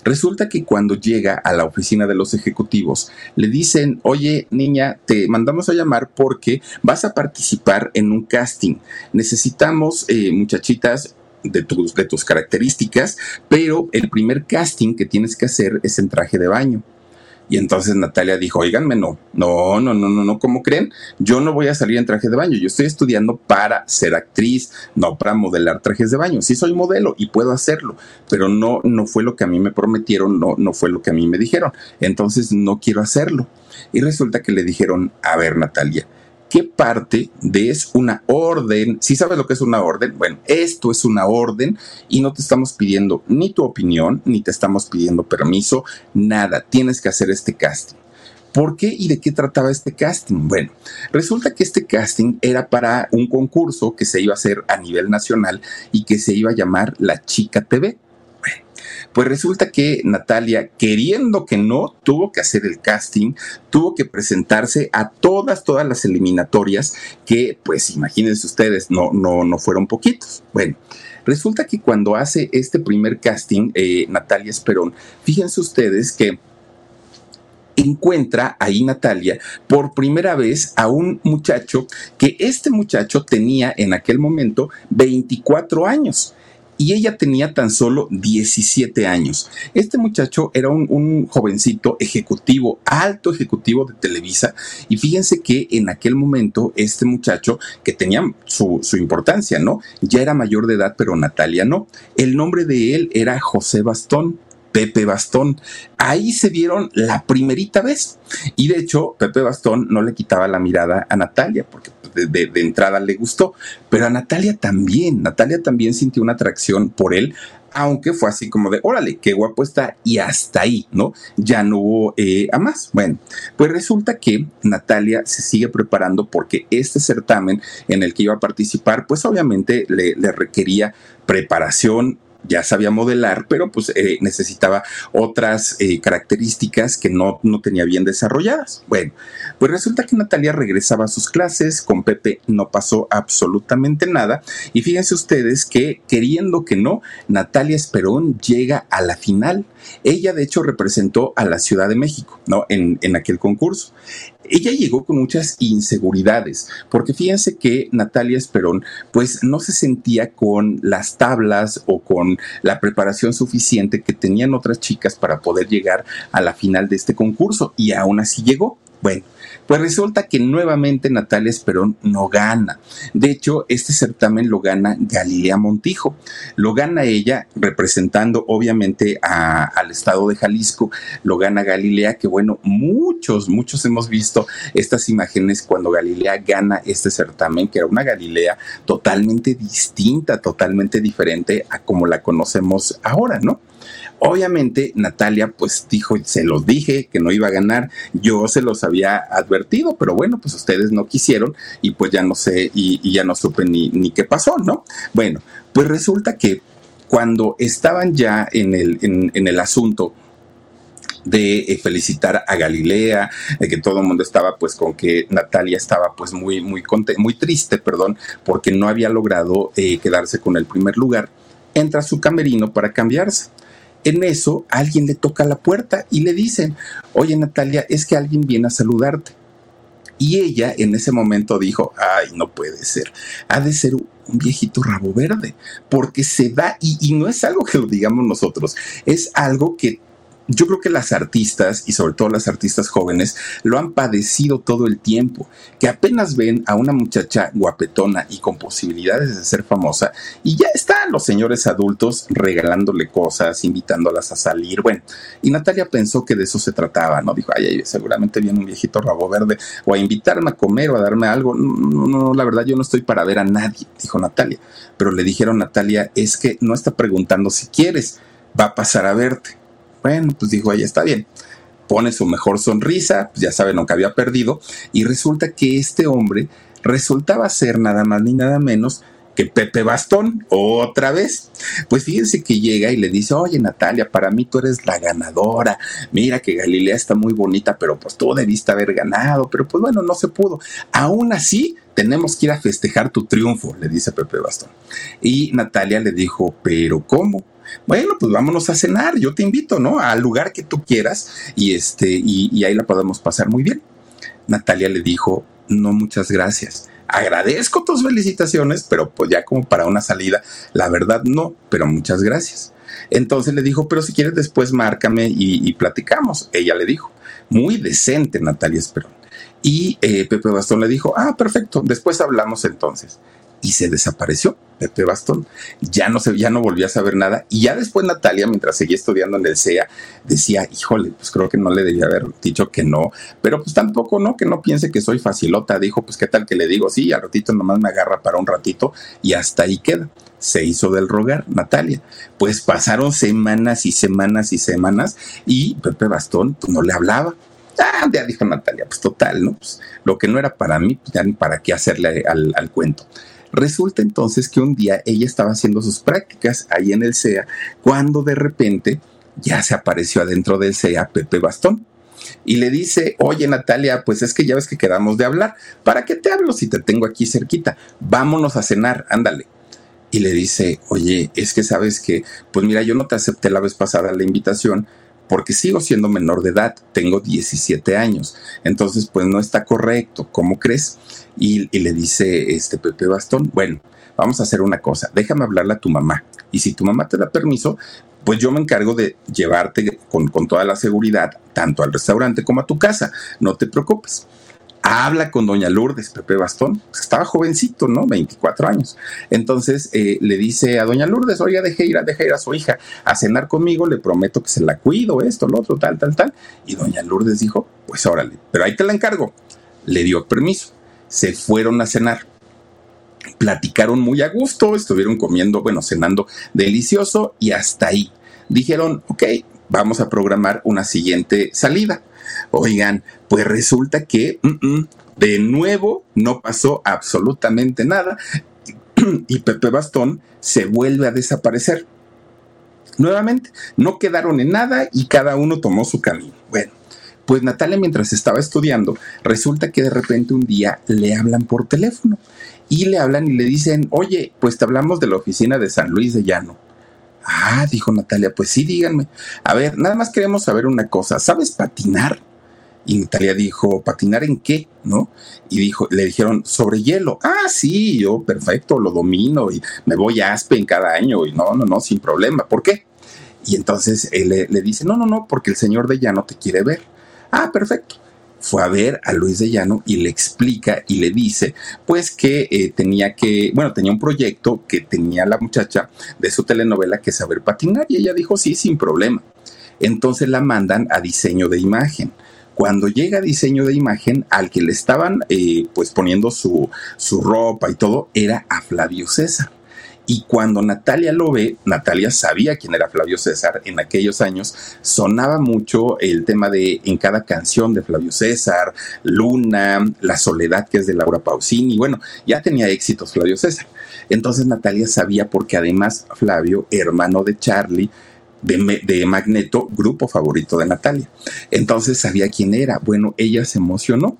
Resulta que cuando llega a la oficina de los ejecutivos, le dicen, oye niña, te mandamos a llamar porque vas a participar en un casting. Necesitamos eh, muchachitas de tus, de tus características, pero el primer casting que tienes que hacer es en traje de baño. Y entonces Natalia dijo, oiganme, no, no, no, no, no, no, ¿cómo creen? Yo no voy a salir en traje de baño, yo estoy estudiando para ser actriz, no para modelar trajes de baño. Sí soy modelo y puedo hacerlo, pero no, no fue lo que a mí me prometieron, no, no fue lo que a mí me dijeron. Entonces no quiero hacerlo. Y resulta que le dijeron, a ver, Natalia, qué parte de es una orden. Si sabes lo que es una orden, bueno, esto es una orden y no te estamos pidiendo ni tu opinión, ni te estamos pidiendo permiso, nada. Tienes que hacer este casting. ¿Por qué y de qué trataba este casting? Bueno, resulta que este casting era para un concurso que se iba a hacer a nivel nacional y que se iba a llamar La Chica TV. Pues resulta que Natalia, queriendo que no, tuvo que hacer el casting, tuvo que presentarse a todas, todas las eliminatorias que, pues imagínense ustedes, no, no, no fueron poquitos. Bueno. Resulta que cuando hace este primer casting, eh, Natalia Esperón, fíjense ustedes que encuentra ahí Natalia por primera vez a un muchacho que este muchacho tenía en aquel momento 24 años y ella tenía tan solo 17 años. Este muchacho era un, jovencito ejecutivo, alto ejecutivo de Televisa, y fíjense que en aquel momento este muchacho, que tenía su, su importancia, ¿no? Ya era mayor de edad, pero Natalia no. El nombre de él era José Bastón. Pepe Bastón. Ahí se vieron la primerita vez. Y de hecho, Pepe Bastón no le quitaba la mirada a Natalia, porque de, entrada le gustó, pero a Natalia también, Natalia también sintió una atracción por él, aunque fue así como de, órale, qué guapo está, y hasta ahí, ¿no? Ya no hubo eh, a más. Bueno, pues resulta que Natalia se sigue preparando porque este certamen en el que iba a participar, pues obviamente le, le requería preparación ya sabía modelar, pero pues eh, necesitaba otras eh, características que no, no tenía bien desarrolladas. Bueno, pues resulta que Natalia regresaba a sus clases, con Pepe no pasó absolutamente nada, y fíjense ustedes que queriendo que no, Natalia Esperón llega a la final. Ella de hecho representó a la Ciudad de México, ¿no? En, en aquel concurso ella llegó con muchas inseguridades, porque fíjense que Natalia Esperón, pues no se sentía con las tablas o con la preparación suficiente que tenían otras chicas para poder llegar a la final de este concurso, y aún así llegó. Bueno, pues resulta que nuevamente Natalia Esperón no gana. De hecho, este certamen lo gana Galilea Montijo. Lo gana ella representando obviamente al estado de Jalisco. Lo gana Galilea, que bueno, muchos, muchos hemos visto estas imágenes cuando Galilea gana este certamen, que era una Galilea totalmente distinta, totalmente diferente a como la conocemos ahora, ¿no? Obviamente Natalia pues dijo, se los dije que no iba a ganar, yo se los había advertido, pero bueno, pues ustedes no quisieron y pues ya no sé y, ya no supe ni, ni qué pasó, ¿no? Bueno, pues resulta que cuando estaban ya en el, en, el asunto, de eh, felicitar a Galilea, de que todo el mundo estaba pues con que Natalia estaba pues muy, muy, muy triste, perdón, porque no había logrado eh, quedarse con el primer lugar, entra su camerino para cambiarse. En eso, alguien le toca la puerta y le dicen, oye Natalia, es que alguien viene a saludarte. Y ella en ese momento dijo, ay, no puede ser, ha de ser un viejito rabo verde, porque se da, y, y no es algo que lo digamos nosotros, es algo que yo creo que las artistas y sobre todo las artistas jóvenes lo han padecido todo el tiempo, que apenas ven a una muchacha guapetona y con posibilidades de ser famosa y ya están los señores adultos regalándole cosas, invitándolas a salir. Bueno, y Natalia pensó que de eso se trataba, ¿no? Dijo, ay, seguramente viene un viejito rabo verde o a invitarme a comer o a darme algo. No, no, no, la verdad yo no estoy para ver a nadie, dijo Natalia. Pero le dijeron, Natalia, es que no está preguntando si quieres, va a pasar a verte. Bueno, pues dijo, ahí está bien. Pone su mejor sonrisa, pues ya saben lo que había perdido, y resulta que este hombre resultaba ser nada más ni nada menos que Pepe Bastón, otra vez. Pues fíjense que llega y le dice, oye Natalia, para mí tú eres la ganadora, mira que Galilea está muy bonita, pero pues tú debiste haber ganado, pero pues bueno, no se pudo. Aún así, tenemos que ir a festejar tu triunfo, le dice Pepe Bastón. Y Natalia le dijo, pero ¿cómo? Bueno, pues vámonos a cenar, yo te invito, ¿no? Al lugar que tú quieras y, este, y, y ahí la podemos pasar muy bien. Natalia le dijo, no, muchas gracias agradezco tus felicitaciones, pero pues ya como para una salida, la verdad no, pero muchas gracias. Entonces le dijo, pero si quieres después márcame y, platicamos. Ella le dijo, muy decente Natalia Esperón. Y eh, Pepe Bastón le dijo, ah, perfecto, después hablamos entonces y se desapareció Pepe Bastón. Ya no, se, ya no volvió a saber nada. Y ya después Natalia, mientras seguía estudiando en el CEA, decía, híjole, pues creo que no le debía haber dicho que no. Pero pues tampoco, ¿no? Que no piense que soy facilota. Dijo, pues qué tal que le digo, sí, al ratito nomás me agarra para un ratito y hasta ahí queda. Se hizo del rogar, Natalia. Pues pasaron semanas y semanas y semanas y Pepe Bastón pues, no le hablaba. Ah, ya dijo Natalia, pues total, ¿no? Pues, lo que no era para mí, pues ya ni para qué hacerle al, al cuento. Resulta entonces que un día ella estaba haciendo sus prácticas ahí en el CEA cuando de repente ya se apareció adentro del CEA Pepe Bastón y le dice, oye Natalia, pues es que ya ves que quedamos de hablar, ¿para qué te hablo si te tengo aquí cerquita? Vámonos a cenar, ándale. Y le dice, oye, es que sabes que, pues mira, yo no te acepté la vez pasada la invitación porque sigo siendo menor de edad, tengo 17 años, entonces pues no está correcto, ¿cómo crees? Y, le dice este Pepe Bastón, bueno, vamos a hacer una cosa, déjame hablarle a tu mamá, y si tu mamá te da permiso, pues yo me encargo de llevarte con, con toda la seguridad, tanto al restaurante como a tu casa, no te preocupes habla con doña Lourdes, Pepe Bastón, pues, estaba jovencito, ¿no? 24 años. Entonces eh, le dice a doña Lourdes, oiga, deje ir, a, ir a su hija a cenar conmigo, le prometo que se la cuido, esto, lo otro, tal, tal, tal. Y doña Lourdes dijo, pues órale, pero ahí te la encargo. Le dio permiso. Se fueron a cenar. Platicaron muy a gusto, estuvieron comiendo, bueno, cenando delicioso y hasta ahí. Dijeron, ok, vamos a programar una siguiente salida. Oigan, pues resulta que mm, mm, de nuevo no pasó absolutamente nada y Pepe Bastón se vuelve a desaparecer. Nuevamente, no quedaron en nada y cada uno tomó su camino. Bueno, pues Natalia mientras estaba estudiando, resulta que de repente un día le hablan por teléfono y le hablan y le dicen, oye, pues te hablamos de la oficina de San Luis de Llano. Ah, dijo Natalia, pues sí, díganme. A ver, nada más queremos saber una cosa, ¿sabes patinar? Y Natalia dijo, ¿patinar en qué? ¿No? Y dijo, le dijeron, sobre hielo. Ah, sí, yo perfecto, lo domino y me voy a Aspen cada año y no, no, no, sin problema. ¿Por qué? Y entonces él le, dice, no, no, no, porque el señor de Llano te quiere ver. Ah, perfecto fue a ver a Luis de Llano y le explica y le dice, pues que eh, tenía que, bueno, tenía un proyecto que tenía la muchacha de su telenovela que saber patinar y ella dijo, sí, sin problema. Entonces la mandan a diseño de imagen. Cuando llega diseño de imagen, al que le estaban eh, pues poniendo su, su ropa y todo, era a Flavio César. Y cuando Natalia lo ve, Natalia sabía quién era Flavio César en aquellos años, sonaba mucho el tema de en cada canción de Flavio César, Luna, La Soledad, que es de Laura Pausini, bueno, ya tenía éxitos Flavio César. Entonces Natalia sabía porque además Flavio, hermano de Charlie, de, Magneto, grupo favorito de Natalia. Entonces sabía quién era. Bueno, ella se emocionó.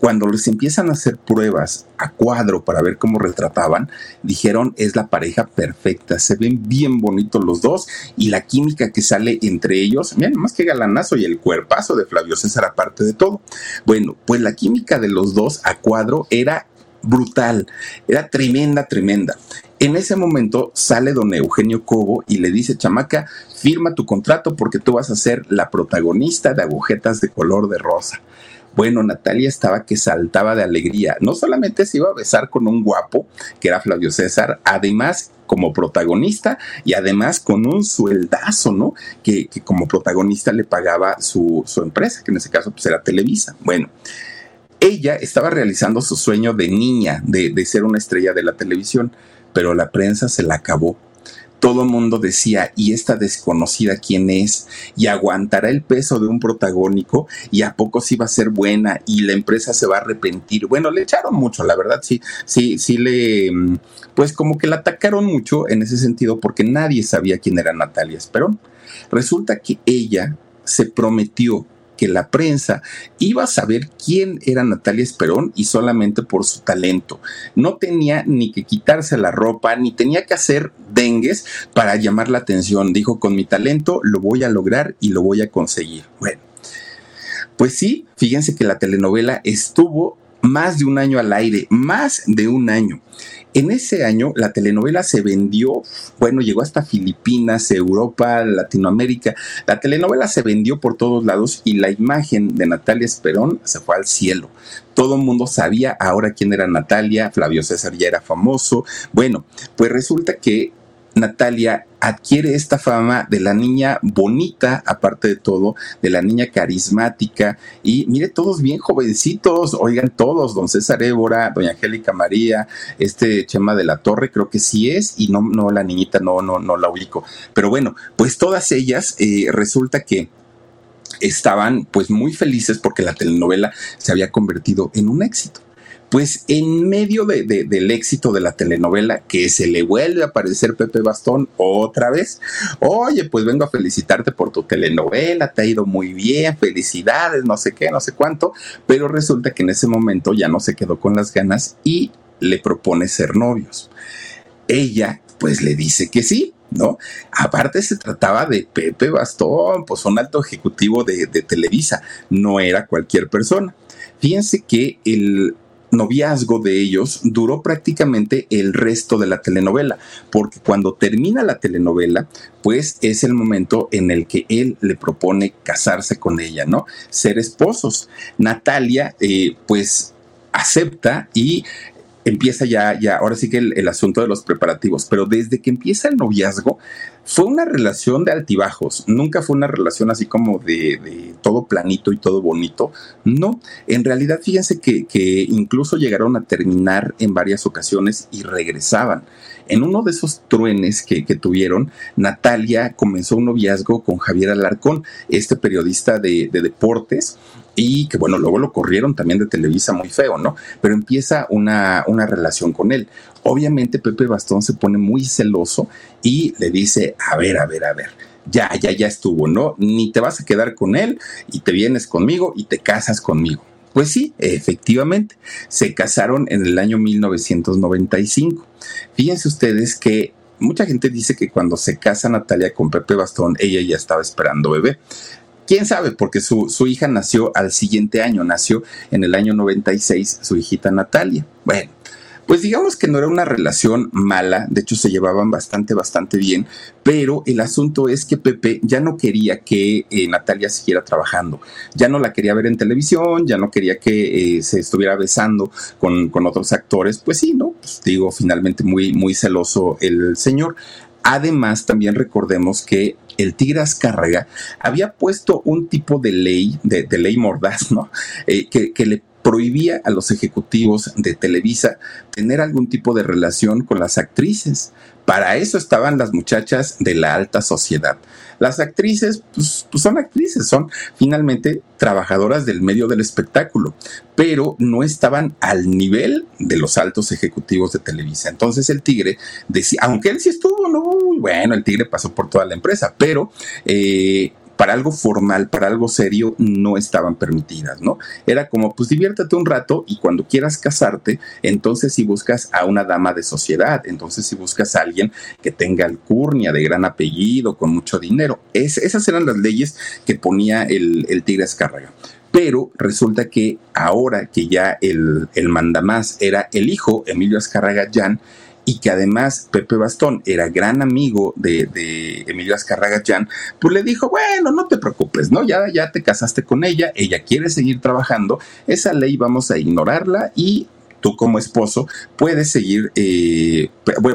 Cuando les empiezan a hacer pruebas a cuadro para ver cómo retrataban, dijeron es la pareja perfecta, se ven bien bonitos los dos y la química que sale entre ellos, miren, más que galanazo y el cuerpazo de Flavio César aparte de todo. Bueno, pues la química de los dos a cuadro era brutal, era tremenda, tremenda. En ese momento sale don Eugenio Cobo y le dice, chamaca, firma tu contrato porque tú vas a ser la protagonista de agujetas de color de rosa. Bueno, Natalia estaba que saltaba de alegría. No solamente se iba a besar con un guapo, que era Flavio César, además como protagonista y además con un sueldazo, ¿no? Que, como protagonista le pagaba su, empresa, que en ese caso pues era Televisa. Bueno, ella estaba realizando su sueño de niña, de, de ser una estrella de la televisión pero la prensa se la acabó. Todo el mundo decía, ¿y esta desconocida quién es? ¿Y aguantará el peso de un protagónico? ¿Y a poco sí va a ser buena? ¿Y la empresa se va a arrepentir? Bueno, le echaron mucho, la verdad, sí, sí, sí le, mm, pues como que la atacaron mucho en ese sentido porque nadie sabía quién era Natalia Esperón. Resulta que ella se prometió que la prensa iba a saber quién era Natalia Esperón y solamente por su talento. No tenía ni que quitarse la ropa, ni tenía que hacer dengues para llamar la atención. Dijo, con mi talento lo voy a lograr y lo voy a conseguir. Bueno, pues sí, fíjense que la telenovela estuvo más de un año al aire, más de un año. En ese año la telenovela se vendió, bueno, llegó hasta Filipinas, Europa, Latinoamérica. La telenovela se vendió por todos lados y la imagen de Natalia Esperón se fue al cielo. Todo el mundo sabía ahora quién era Natalia, Flavio César ya era famoso. Bueno, pues resulta que Natalia adquiere esta fama de la niña bonita, aparte de todo, de la niña carismática. Y mire, todos bien jovencitos, oigan todos, don César Évora, doña Angélica María, este Chema de la Torre, creo que sí es, y no, no, la niñita no, no, no la ubico. Pero bueno, pues todas ellas eh, resulta que estaban pues muy felices porque la telenovela se había convertido en un éxito. Pues en medio del éxito de la telenovela, que se le vuelve a aparecer Pepe Bastón otra vez, oye, pues vengo a felicitarte por tu telenovela, te ha ido muy bien, felicidades, no sé qué, no sé cuánto, pero resulta que en ese momento ya no se quedó con las ganas y le propone ser novios. Ella, pues le dice que sí, ¿no? Aparte se trataba de Pepe Bastón, pues un alto ejecutivo de, de Televisa, no era cualquier persona. Fíjense que el noviazgo de ellos duró prácticamente el resto de la telenovela, porque cuando termina la telenovela, pues es el momento en el que él le propone casarse con ella, ¿no? Ser esposos. Natalia, eh, pues acepta y empieza ya, ya, ahora sí que el, asunto de los preparativos, pero desde que empieza el noviazgo, fue una relación de altibajos, nunca fue una relación así como de, todo planito y todo bonito, no, en realidad fíjense que, que incluso llegaron a terminar en varias ocasiones y regresaban. En uno de esos truenes que, tuvieron, Natalia comenzó un noviazgo con Javier Alarcón, este periodista de, deportes, y que bueno, luego lo corrieron también de Televisa muy feo, ¿no? Pero empieza una, una relación con él. Obviamente Pepe Bastón se pone muy celoso y le dice, a ver, a ver, a ver, ya, ya, ya estuvo, ¿no? Ni te vas a quedar con él y te vienes conmigo y te casas conmigo. Pues sí, efectivamente, se casaron en el año 1995. Fíjense ustedes que mucha gente dice que cuando se casa Natalia con Pepe Bastón, ella ya estaba esperando bebé. ¿Quién sabe? Porque su, su, hija nació al siguiente año, nació en el año 96 su hijita Natalia. Bueno, pues digamos que no era una relación mala, de hecho se llevaban bastante, bastante bien, pero el asunto es que Pepe ya no quería que eh, Natalia siguiera trabajando, ya no la quería ver en televisión, ya no quería que eh, se estuviera besando con, con, otros actores, pues sí, ¿no? Pues digo, finalmente muy, muy celoso el señor. Además, también recordemos que el Tigre Azcárraga había puesto un tipo de ley, de, ley mordaz, ¿no? Eh, que, que, le prohibía a los ejecutivos de Televisa tener algún tipo de relación con las actrices. Para eso estaban las muchachas de la alta sociedad. Las actrices, pues, pues, son actrices, son finalmente trabajadoras del medio del espectáculo, pero no estaban al nivel de los altos ejecutivos de Televisa. Entonces el Tigre decía, aunque él sí estuvo, no, bueno, el Tigre pasó por toda la empresa, pero eh, para algo formal, para algo serio, no estaban permitidas, ¿no? Era como, pues diviértete un rato y cuando quieras casarte, entonces si buscas a una dama de sociedad, entonces si buscas a alguien que tenga alcurnia, de gran apellido, con mucho dinero. esas eran las leyes que ponía el, Tigre Escárraga. Pero resulta que ahora que ya el, el mandamás era el hijo, Emilio Azcárraga Jan, y que además Pepe Bastón era gran amigo de, Emilio Azcarraga pues le dijo, bueno, no te preocupes, ¿no? Ya, ya te casaste con ella, ella quiere seguir trabajando, esa ley vamos a ignorarla y tú como esposo puedes seguir, eh,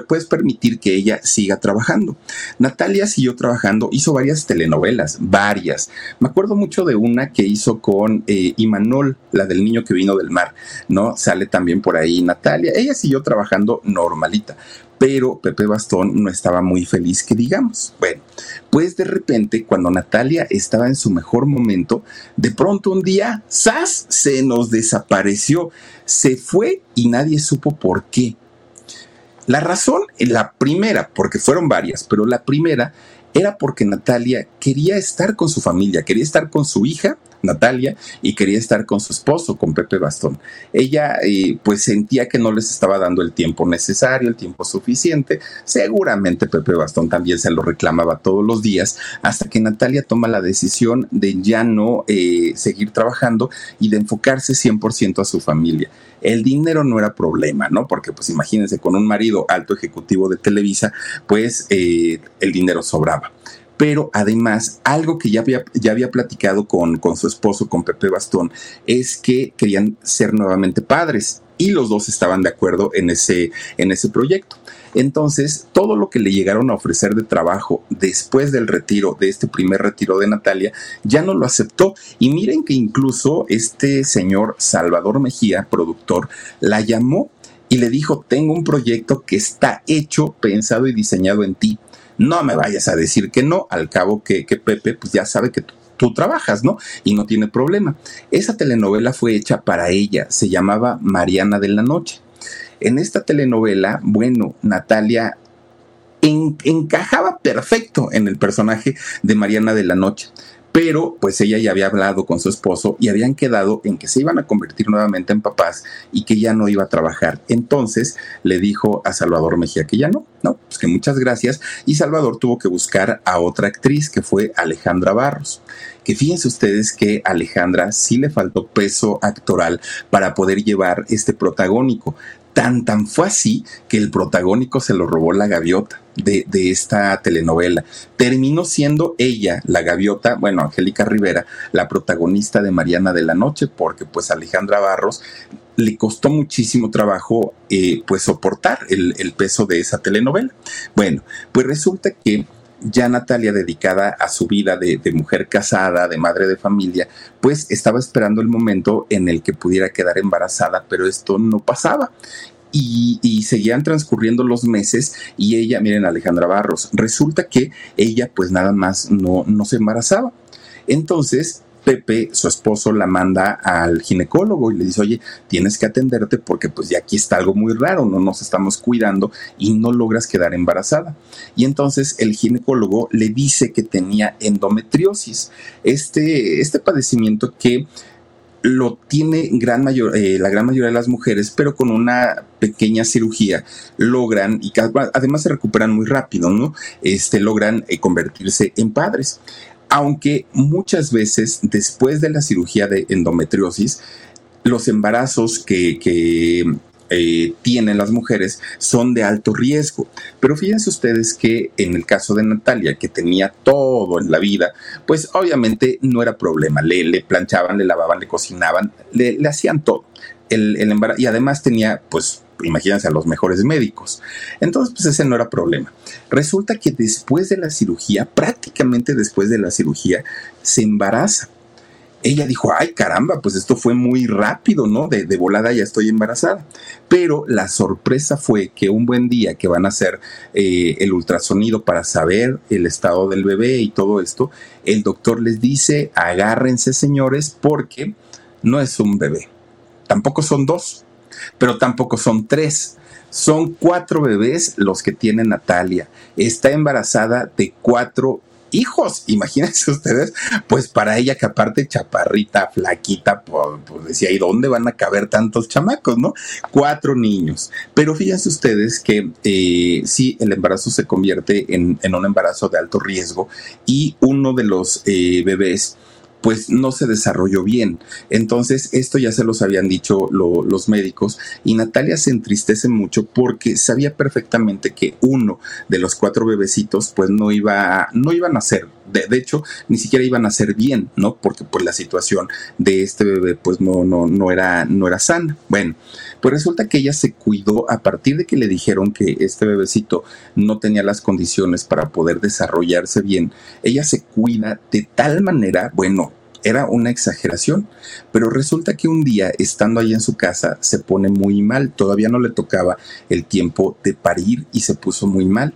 puedes permitir que ella siga trabajando. Natalia siguió trabajando, hizo varias telenovelas, varias. Me acuerdo mucho de una que hizo con eh, Imanol, la del niño que vino del mar, ¿no? Sale también por ahí Natalia. Ella siguió trabajando normalita pero Pepe Bastón no estaba muy feliz que digamos. Bueno, pues de repente, cuando Natalia estaba en su mejor momento, de pronto un día, ¡zas! se nos desapareció, se fue y nadie supo por qué. La razón, la primera, porque fueron varias, pero la primera era porque Natalia quería estar con su familia, quería estar con su hija Natalia, y quería estar con su esposo, con Pepe Bastón. Ella eh, pues sentía que no les estaba dando el tiempo necesario, el tiempo suficiente. Seguramente Pepe Bastón también se lo reclamaba todos los días, hasta que Natalia toma la decisión de ya no eh, seguir trabajando y de enfocarse 100% a su familia. El dinero no era problema, ¿no? Porque pues imagínense, con un marido alto ejecutivo de Televisa, pues eh, el dinero sobraba pero además algo que ya había, platicado con, con, su esposo, con Pepe Bastón, es que querían ser nuevamente padres y los dos estaban de acuerdo en ese, en ese proyecto. Entonces, todo lo que le llegaron a ofrecer de trabajo después del retiro, de este primer retiro de Natalia, ya no lo aceptó. Y miren que incluso este señor Salvador Mejía, productor, la llamó y le dijo, tengo un proyecto que está hecho, pensado y diseñado en ti. No me vayas a decir que no, al cabo que, Pepe pues ya sabe que tú trabajas, ¿no? Y no tiene problema. Esa telenovela fue hecha para ella, se llamaba Mariana de la Noche. En esta telenovela, bueno, Natalia encajaba perfecto en el personaje de Mariana de la Noche pero pues ella ya había hablado con su esposo y habían quedado en que se iban a convertir nuevamente en papás y que ya no iba a trabajar. Entonces le dijo a Salvador Mejía que ya no, no, pues que muchas gracias y Salvador tuvo que buscar a otra actriz que fue Alejandra Barros. Que fíjense ustedes que Alejandra sí le faltó peso actoral para poder llevar este protagónico. Tan, tan fue así que el protagónico se lo robó la gaviota de, de, esta telenovela. Terminó siendo ella, la gaviota, bueno, Angélica Rivera, la protagonista de Mariana de la Noche, porque pues Alejandra Barros le costó muchísimo trabajo eh, pues soportar el, el peso de esa telenovela. Bueno, pues resulta que ya Natalia, dedicada a su vida de, mujer casada, de madre de familia, pues estaba esperando el momento en el que pudiera quedar embarazada, pero esto no pasaba. Y, y, seguían transcurriendo los meses y ella, miren Alejandra Barros, resulta que ella pues nada más no, no se embarazaba. Entonces Pepe, su esposo, la manda al ginecólogo y le dice, oye, tienes que atenderte porque pues ya aquí está algo muy raro, no nos estamos cuidando y no logras quedar embarazada. Y entonces el ginecólogo le dice que tenía endometriosis, este, este padecimiento que lo tiene gran mayor, eh, la gran mayoría de las mujeres, pero con una pequeña cirugía logran, y además se recuperan muy rápido, ¿no? Este, logran eh, convertirse en padres aunque muchas veces después de la cirugía de endometriosis, los embarazos que, eh, tienen las mujeres son de alto riesgo. Pero fíjense ustedes que en el caso de Natalia, que tenía todo en la vida, pues obviamente no era problema. Le, planchaban, le lavaban, le cocinaban, le, hacían todo. El embarazo, y además tenía pues imagínense a los mejores médicos. Entonces, pues ese no era problema. Resulta que después de la cirugía, prácticamente después de la cirugía, se embaraza. Ella dijo, ay caramba, pues esto fue muy rápido, ¿no? De, volada ya estoy embarazada. Pero la sorpresa fue que un buen día que van a hacer eh, el ultrasonido para saber el estado del bebé y todo esto, el doctor les dice, agárrense señores, porque no es un bebé. Tampoco son dos, pero tampoco son tres. Son cuatro bebés los que tiene Natalia. Está embarazada de cuatro hijos, imagínense ustedes, pues para ella que aparte chaparrita, flaquita, pues, pues, decía, ¿y dónde van a caber tantos chamacos, no? Cuatro niños. Pero fíjense ustedes que eh, sí, el embarazo se convierte en, un embarazo de alto riesgo y uno de los eh, bebés pues no se desarrolló bien. Entonces, esto ya se los habían dicho los médicos y Natalia se entristece mucho porque sabía perfectamente que uno de los cuatro bebecitos pues no iba, no iban a ser, de, hecho, ni siquiera iban a ser bien, ¿no? Porque pues la situación de este bebé pues no, no, no era, no era sana. Bueno, pues resulta que ella se cuidó a partir de que le dijeron que este bebecito no tenía las condiciones para poder desarrollarse bien. Ella se cuida de tal manera, bueno, era una exageración, pero resulta que un día, estando ahí en su casa, se pone muy mal, todavía no le tocaba el tiempo de parir y se puso muy mal.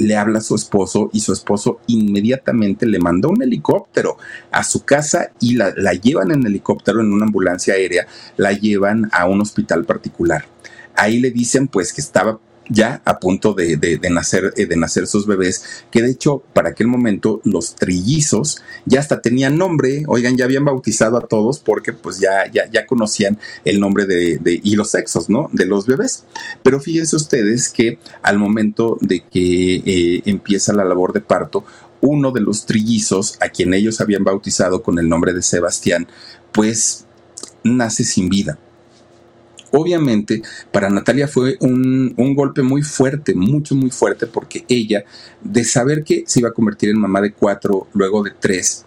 Le habla a su esposo y su esposo inmediatamente le mandó un helicóptero a su casa y la, la llevan en helicóptero en una ambulancia aérea, la llevan a un hospital particular. Ahí le dicen pues que estaba ya a punto de, nacer, eh, de nacer sus bebés, que de hecho para aquel momento los trillizos ya hasta tenían nombre, oigan, ya habían bautizado a todos porque pues ya, ya, ya conocían el nombre de, y los sexos, ¿no? De los bebés. Pero fíjense ustedes que al momento de que eh, empieza la labor de parto, uno de los trillizos, a quien ellos habían bautizado con el nombre de Sebastián, pues nace sin vida Obviamente, para Natalia fue un, golpe muy fuerte, mucho, muy fuerte, porque ella, de saber que se iba a convertir en mamá de cuatro, luego de tres,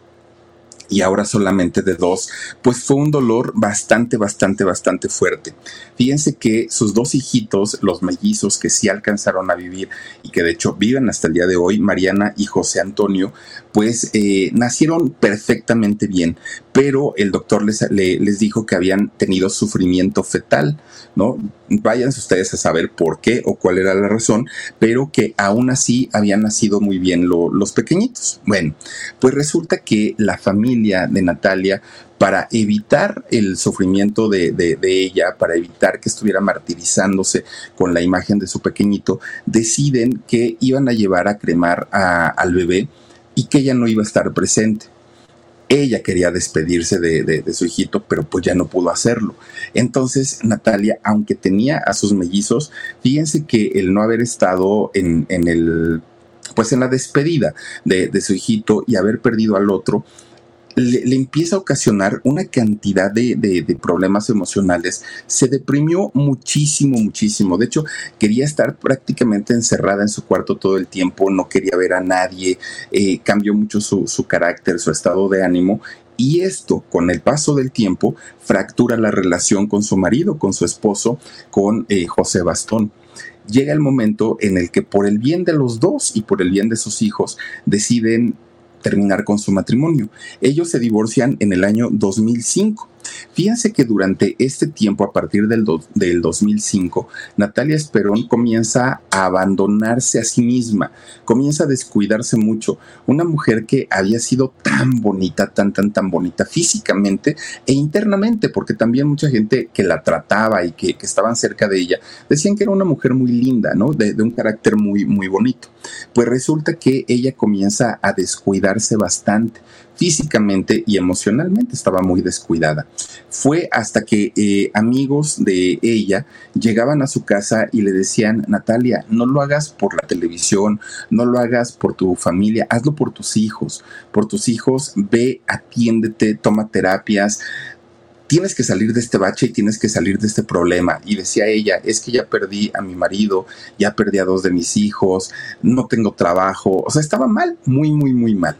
y ahora solamente de dos, pues fue un dolor bastante, bastante, bastante fuerte. Fíjense que sus dos hijitos, los mellizos que sí alcanzaron a vivir y que de hecho viven hasta el día de hoy, Mariana y José Antonio, pues eh, nacieron perfectamente bien, pero el doctor les, les dijo que habían tenido sufrimiento fetal, ¿no? Vayan ustedes a saber por qué o cuál era la razón, pero que aún así habían nacido muy bien los pequeñitos. Bueno, pues resulta que la familia de Natalia para evitar el sufrimiento de, ella, para evitar que estuviera martirizándose con la imagen de su pequeñito, deciden que iban a llevar a cremar al bebé y que ella no iba a estar presente. Ella quería despedirse de, su hijito, pero pues ya no pudo hacerlo. Entonces Natalia, aunque tenía a sus mellizos, fíjense que el no haber estado en, el pues en la despedida de, de, su hijito y haber perdido al otro, le, empieza a ocasionar una cantidad de, problemas emocionales. Se deprimió muchísimo, muchísimo. De hecho, quería estar prácticamente encerrada en su cuarto todo el tiempo, no quería ver a nadie, eh, cambió mucho su, carácter, su estado de ánimo y esto, con el paso del tiempo, fractura la relación con su marido, con su esposo, con eh, José Bastón. Llega el momento en el que por el bien de los dos y por el bien de sus hijos deciden terminar con su matrimonio. Ellos se divorcian en el año 2005. Fíjense que durante este tiempo, a partir del, del 2005, Natalia Esperón comienza a abandonarse a sí misma, comienza a descuidarse mucho. Una mujer que había sido tan bonita, tan, tan, tan bonita físicamente e internamente, porque también mucha gente que la trataba y que, estaban cerca de ella decían que era una mujer muy linda, ¿no? De, de un carácter muy, muy bonito. Pues resulta que ella comienza a descuidarse bastante físicamente y emocionalmente estaba muy descuidada. Fue hasta que eh, amigos de ella llegaban a su casa y le decían, Natalia, no lo hagas por la televisión, no lo hagas por tu familia, hazlo por tus hijos, por tus hijos, ve, atiéndete, toma terapias, tienes que salir de este bache y tienes que salir de este problema. Y decía ella, es que ya perdí a mi marido, ya perdí a dos de mis hijos, no tengo trabajo, o sea, estaba mal, muy, muy, muy mal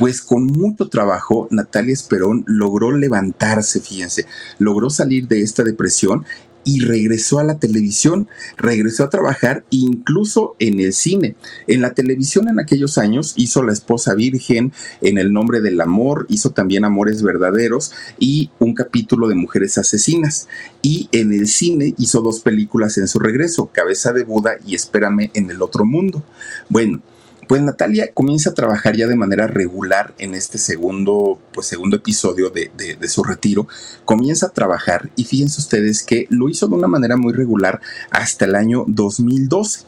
pues con mucho trabajo Natalia Esperón logró levantarse, fíjense, logró salir de esta depresión y regresó a la televisión, regresó a trabajar incluso en el cine. En la televisión en aquellos años hizo La esposa virgen, En el nombre del amor, hizo también Amores verdaderos y un capítulo de Mujeres asesinas. Y en el cine hizo dos películas en su regreso, Cabeza de Buda y Espérame en el otro mundo. Bueno, pues Natalia comienza a trabajar ya de manera regular en este segundo, pues segundo episodio de, de, su retiro. Comienza a trabajar y fíjense ustedes que lo hizo de una manera muy regular hasta el año 2012.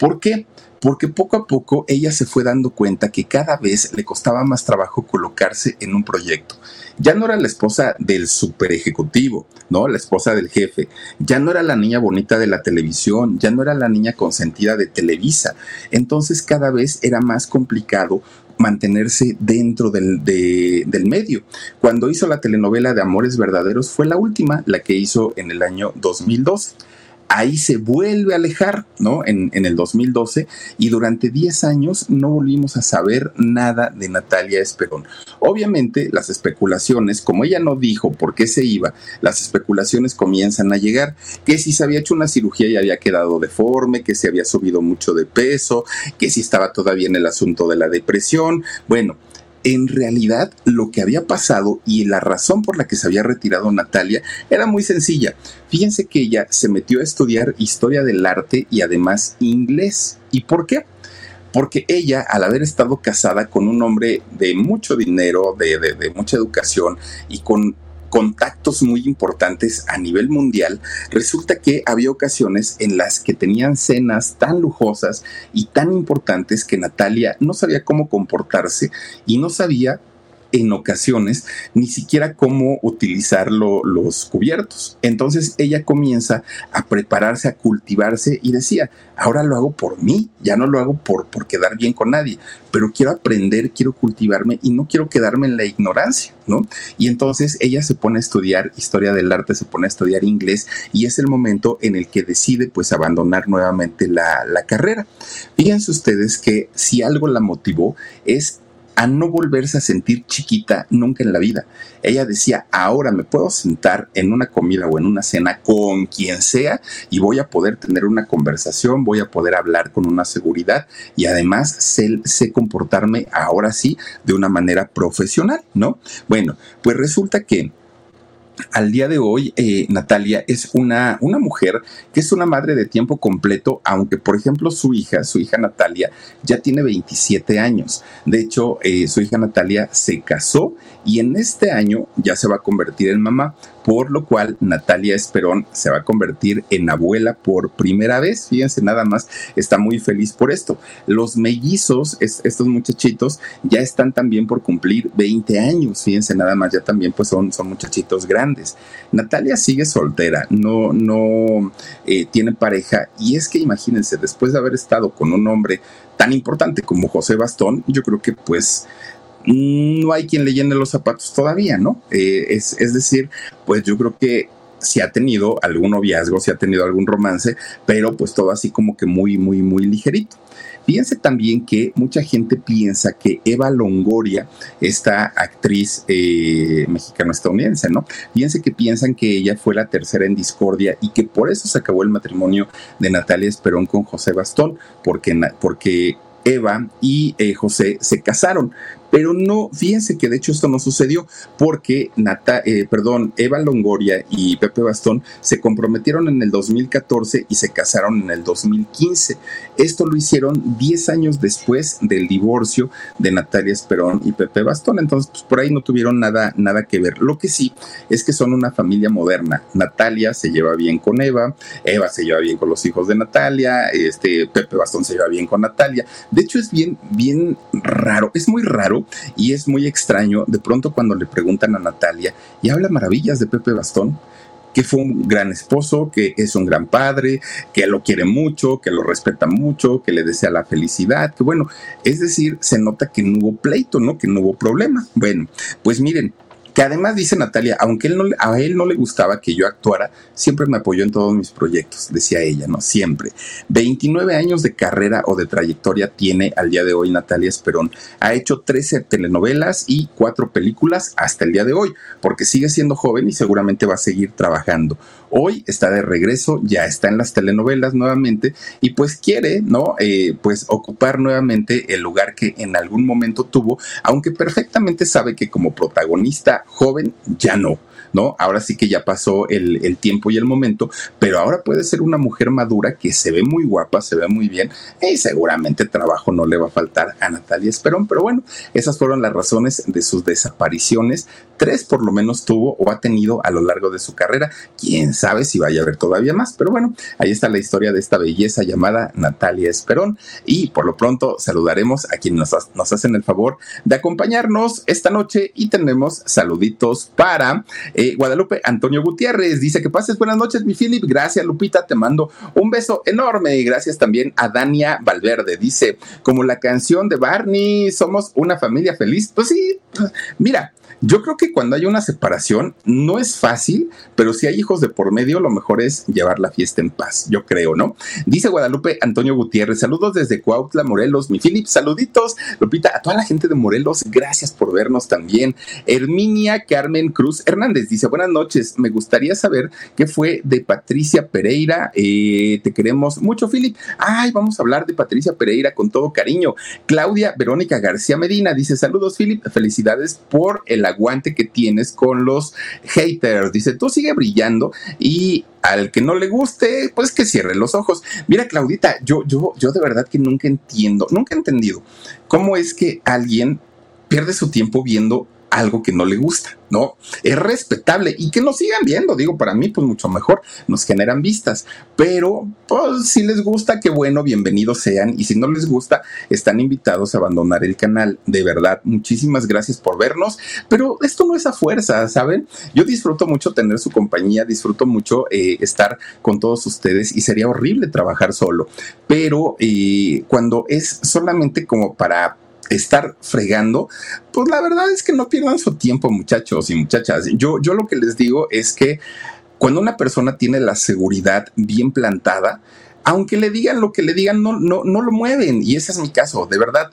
¿Por qué? Porque poco a poco ella se fue dando cuenta que cada vez le costaba más trabajo colocarse en un proyecto. Ya no era la esposa del super ejecutivo, ¿no? La esposa del jefe. Ya no era la niña bonita de la televisión, ya no era la niña consentida de Televisa. Entonces cada vez era más complicado mantenerse dentro del, del, medio. Cuando hizo la telenovela de Amores Verdaderos fue la última, la que hizo en el año 2012 ahí se vuelve a alejar, ¿no? En, el 2012 y durante 10 años no volvimos a saber nada de Natalia Esperón. Obviamente las especulaciones, como ella no dijo por qué se iba, las especulaciones comienzan a llegar, que si se había hecho una cirugía y había quedado deforme, que se había subido mucho de peso, que si estaba todavía en el asunto de la depresión, bueno, en realidad lo que había pasado y la razón por la que se había retirado Natalia era muy sencilla. Fíjense que ella se metió a estudiar historia del arte y además inglés. ¿Y por qué? Porque ella, al haber estado casada con un hombre de mucho dinero, de, mucha educación y con contactos muy importantes a nivel mundial, resulta que había ocasiones en las que tenían cenas tan lujosas y tan importantes que Natalia no sabía cómo comportarse y no sabía en ocasiones ni siquiera cómo utilizar los cubiertos. Entonces ella comienza a prepararse, a cultivarse y decía, ahora lo hago por mí, ya no lo hago por, por quedar bien con nadie, pero quiero aprender, quiero cultivarme y no quiero quedarme en la ignorancia, ¿no? Y entonces ella se pone a estudiar historia del arte, se pone a estudiar inglés y es el momento en el que decide pues abandonar nuevamente la, la carrera. Fíjense ustedes que si algo la motivó es a no volverse a sentir chiquita nunca en la vida. Ella decía, ahora me puedo sentar en una comida o en una cena con quien sea y voy a poder tener una conversación, voy a poder hablar con una seguridad y además sé, sé comportarme ahora sí de una manera profesional, ¿no? Bueno, pues resulta que al día de hoy, eh, Natalia es una, una mujer que es una madre de tiempo completo, aunque por ejemplo su hija, su hija Natalia, ya tiene 27 años. De hecho, eh, su hija Natalia se casó y en este año ya se va a convertir en mamá por lo cual Natalia Esperón se va a convertir en abuela por primera vez. Fíjense, nada más está muy feliz por esto. Los mellizos, estos muchachitos, ya están también por cumplir 20 años. Fíjense, nada más, ya también pues son, son muchachitos grandes. Natalia sigue soltera, no, no eh, tiene pareja. Y es que imagínense, después de haber estado con un hombre tan importante como José Bastón, yo creo que pues no hay quien le llene los zapatos todavía, ¿no? Eh, es, es decir, pues yo creo que si ha tenido algún noviazgo, si ha tenido algún romance, pero pues todo así como que muy, muy, muy ligerito. Fíjense también que mucha gente piensa que Eva Longoria, esta actriz eh, mexicano-estadounidense, ¿no? Fíjense que piensan que ella fue la tercera en discordia y que por eso se acabó el matrimonio de Natalia Esperón con José Bastón, porque, porque Eva y eh, José se casaron. Pero no, fíjense que de hecho esto no sucedió porque Nata, eh, perdón, Eva Longoria y Pepe Bastón se comprometieron en el 2014 y se casaron en el 2015. Esto lo hicieron 10 años después del divorcio de Natalia Esperón y Pepe Bastón. Entonces, pues por ahí no tuvieron nada, nada que ver. Lo que sí es que son una familia moderna. Natalia se lleva bien con Eva, Eva se lleva bien con los hijos de Natalia, este Pepe Bastón se lleva bien con Natalia. De hecho, es bien, bien raro, es muy raro y es muy extraño de pronto cuando le preguntan a Natalia y habla maravillas de Pepe Bastón que fue un gran esposo, que es un gran padre, que lo quiere mucho, que lo respeta mucho, que le desea la felicidad, que bueno, es decir, se nota que no hubo pleito, ¿no? Que no hubo problema. Bueno, pues miren, que además dice Natalia, aunque él no, a él no le gustaba que yo actuara, siempre me apoyó en todos mis proyectos, decía ella, ¿no? Siempre. 29 años de carrera o de trayectoria tiene al día de hoy Natalia Esperón. Ha hecho 13 telenovelas y 4 películas hasta el día de hoy, porque sigue siendo joven y seguramente va a seguir trabajando. Hoy está de regreso, ya está en las telenovelas nuevamente y pues quiere, ¿no? Eh, pues ocupar nuevamente el lugar que en algún momento tuvo, aunque perfectamente sabe que como protagonista joven ya no. ¿No? Ahora sí que ya pasó el, tiempo y el momento, pero ahora puede ser una mujer madura que se ve muy guapa, se ve muy bien y seguramente trabajo no le va a faltar a Natalia Esperón, pero bueno, esas fueron las razones de sus desapariciones. Tres por lo menos tuvo o ha tenido a lo largo de su carrera. Quién sabe si vaya a haber todavía más, pero bueno, ahí está la historia de esta belleza llamada Natalia Esperón y por lo pronto saludaremos a quienes nos, hacen el favor de acompañarnos esta noche y tenemos saluditos para eh, Guadalupe Antonio Gutiérrez dice que pases buenas noches, mi Philip. Gracias, Lupita. Te mando un beso enorme. Y gracias también a Dania Valverde. Dice, como la canción de Barney, somos una familia feliz. Pues sí, mira, yo creo que cuando hay una separación no es fácil, pero si hay hijos de por medio, lo mejor es llevar la fiesta en paz, yo creo, ¿no? Dice Guadalupe Antonio Gutiérrez, saludos desde Cuautla, Morelos, mi Philip, saluditos, Lupita, a toda la gente de Morelos, gracias por vernos también. Herminia Carmen Cruz Hernández dice, buenas noches, me gustaría saber qué fue de Patricia Pereira, eh, te queremos mucho, Philip. Ay, vamos a hablar de Patricia Pereira con todo cariño. Claudia Verónica García Medina dice, saludos, Philip, felicidades por el aguante que tienes con los haters. Dice, tú sigue brillando y al que no le guste, pues que cierre los ojos. Mira, Claudita, yo, yo, yo de verdad que nunca entiendo, nunca he entendido cómo es que alguien pierde su tiempo viendo algo que no le gusta, ¿no? Es respetable y que nos sigan viendo, digo, para mí pues mucho mejor, nos generan vistas, pero pues si les gusta, qué bueno, bienvenidos sean y si no les gusta, están invitados a abandonar el canal, de verdad, muchísimas gracias por vernos, pero esto no es a fuerza, ¿saben? Yo disfruto mucho tener su compañía, disfruto mucho eh, estar con todos ustedes y sería horrible trabajar solo, pero eh, cuando es solamente como para estar fregando, pues la verdad es que no pierdan su tiempo, muchachos y muchachas. Yo, yo lo que les digo es que cuando una persona tiene la seguridad bien plantada, aunque le digan lo que le digan, no, no, no lo mueven. Y ese es mi caso, de verdad.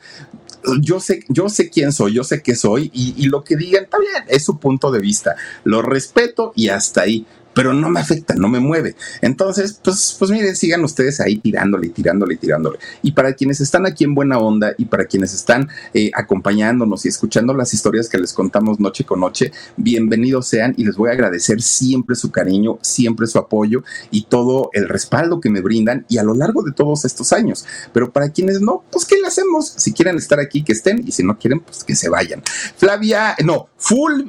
Yo sé, yo sé quién soy, yo sé qué soy, y, y lo que digan, está bien, es su punto de vista. Lo respeto y hasta ahí pero no me afecta, no me mueve. Entonces, pues, pues miren, sigan ustedes ahí tirándole, tirándole, tirándole. Y para quienes están aquí en buena onda y para quienes están eh, acompañándonos y escuchando las historias que les contamos noche con noche, bienvenidos sean y les voy a agradecer siempre su cariño, siempre su apoyo y todo el respaldo que me brindan y a lo largo de todos estos años. Pero para quienes no, pues ¿qué le hacemos? Si quieren estar aquí, que estén y si no quieren, pues que se vayan. Flavia, no, full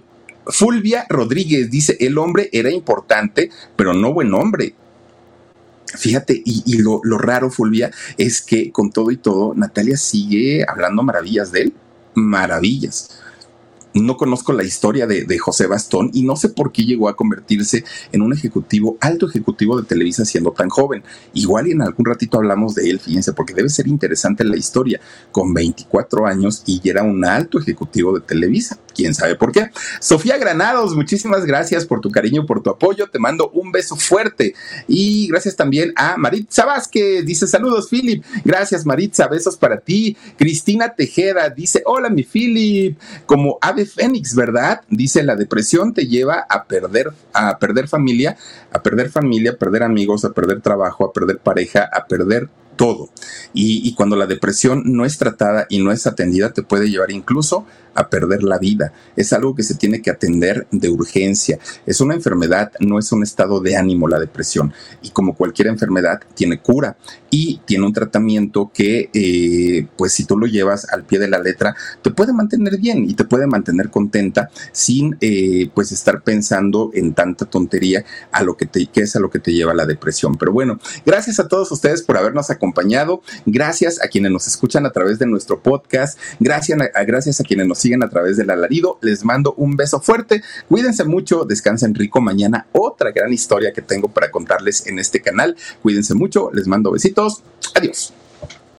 Fulvia Rodríguez dice, el hombre era importante, pero no buen hombre. Fíjate, y, lo, lo, raro, Fulvia, es que con todo y todo, Natalia sigue hablando maravillas de él. Maravillas no conozco la historia de, José Bastón y no sé por qué llegó a convertirse en un ejecutivo, alto ejecutivo de Televisa siendo tan joven. Igual y en algún ratito hablamos de él, fíjense, porque debe ser interesante la historia. Con 24 años y era un alto ejecutivo de Televisa. ¿Quién sabe por qué? Sofía Granados, muchísimas gracias por tu cariño, por tu apoyo. Te mando un beso fuerte. Y gracias también a Maritza Vázquez. Dice saludos, Philip. Gracias, Maritza. Besos para ti. Cristina Tejeda dice, hola, mi Philip. Como ave fénix, ¿verdad? Dice, la depresión te lleva a perder, a perder familia, a perder familia, a perder amigos, a perder trabajo, a perder pareja, a perder todo. Y, cuando la depresión no es tratada y no es atendida, te puede llevar incluso a perder la vida. Es algo que se tiene que atender de urgencia. Es una enfermedad, no es un estado de ánimo la depresión. Y como cualquier enfermedad, tiene cura y tiene un tratamiento que, eh, pues si tú lo llevas al pie de la letra, te puede mantener bien y te puede mantener contenta sin, eh, pues, estar pensando en tanta tontería a lo que, te, que es a lo que te lleva la depresión. Pero bueno, gracias a todos ustedes por habernos Gracias a quienes nos escuchan a través de nuestro podcast. Gracias a, gracias a quienes nos siguen a través del alarido. Les mando un beso fuerte. Cuídense mucho, descansen rico. Mañana otra gran historia que tengo para contarles en este canal. Cuídense mucho, les mando besitos. Adiós.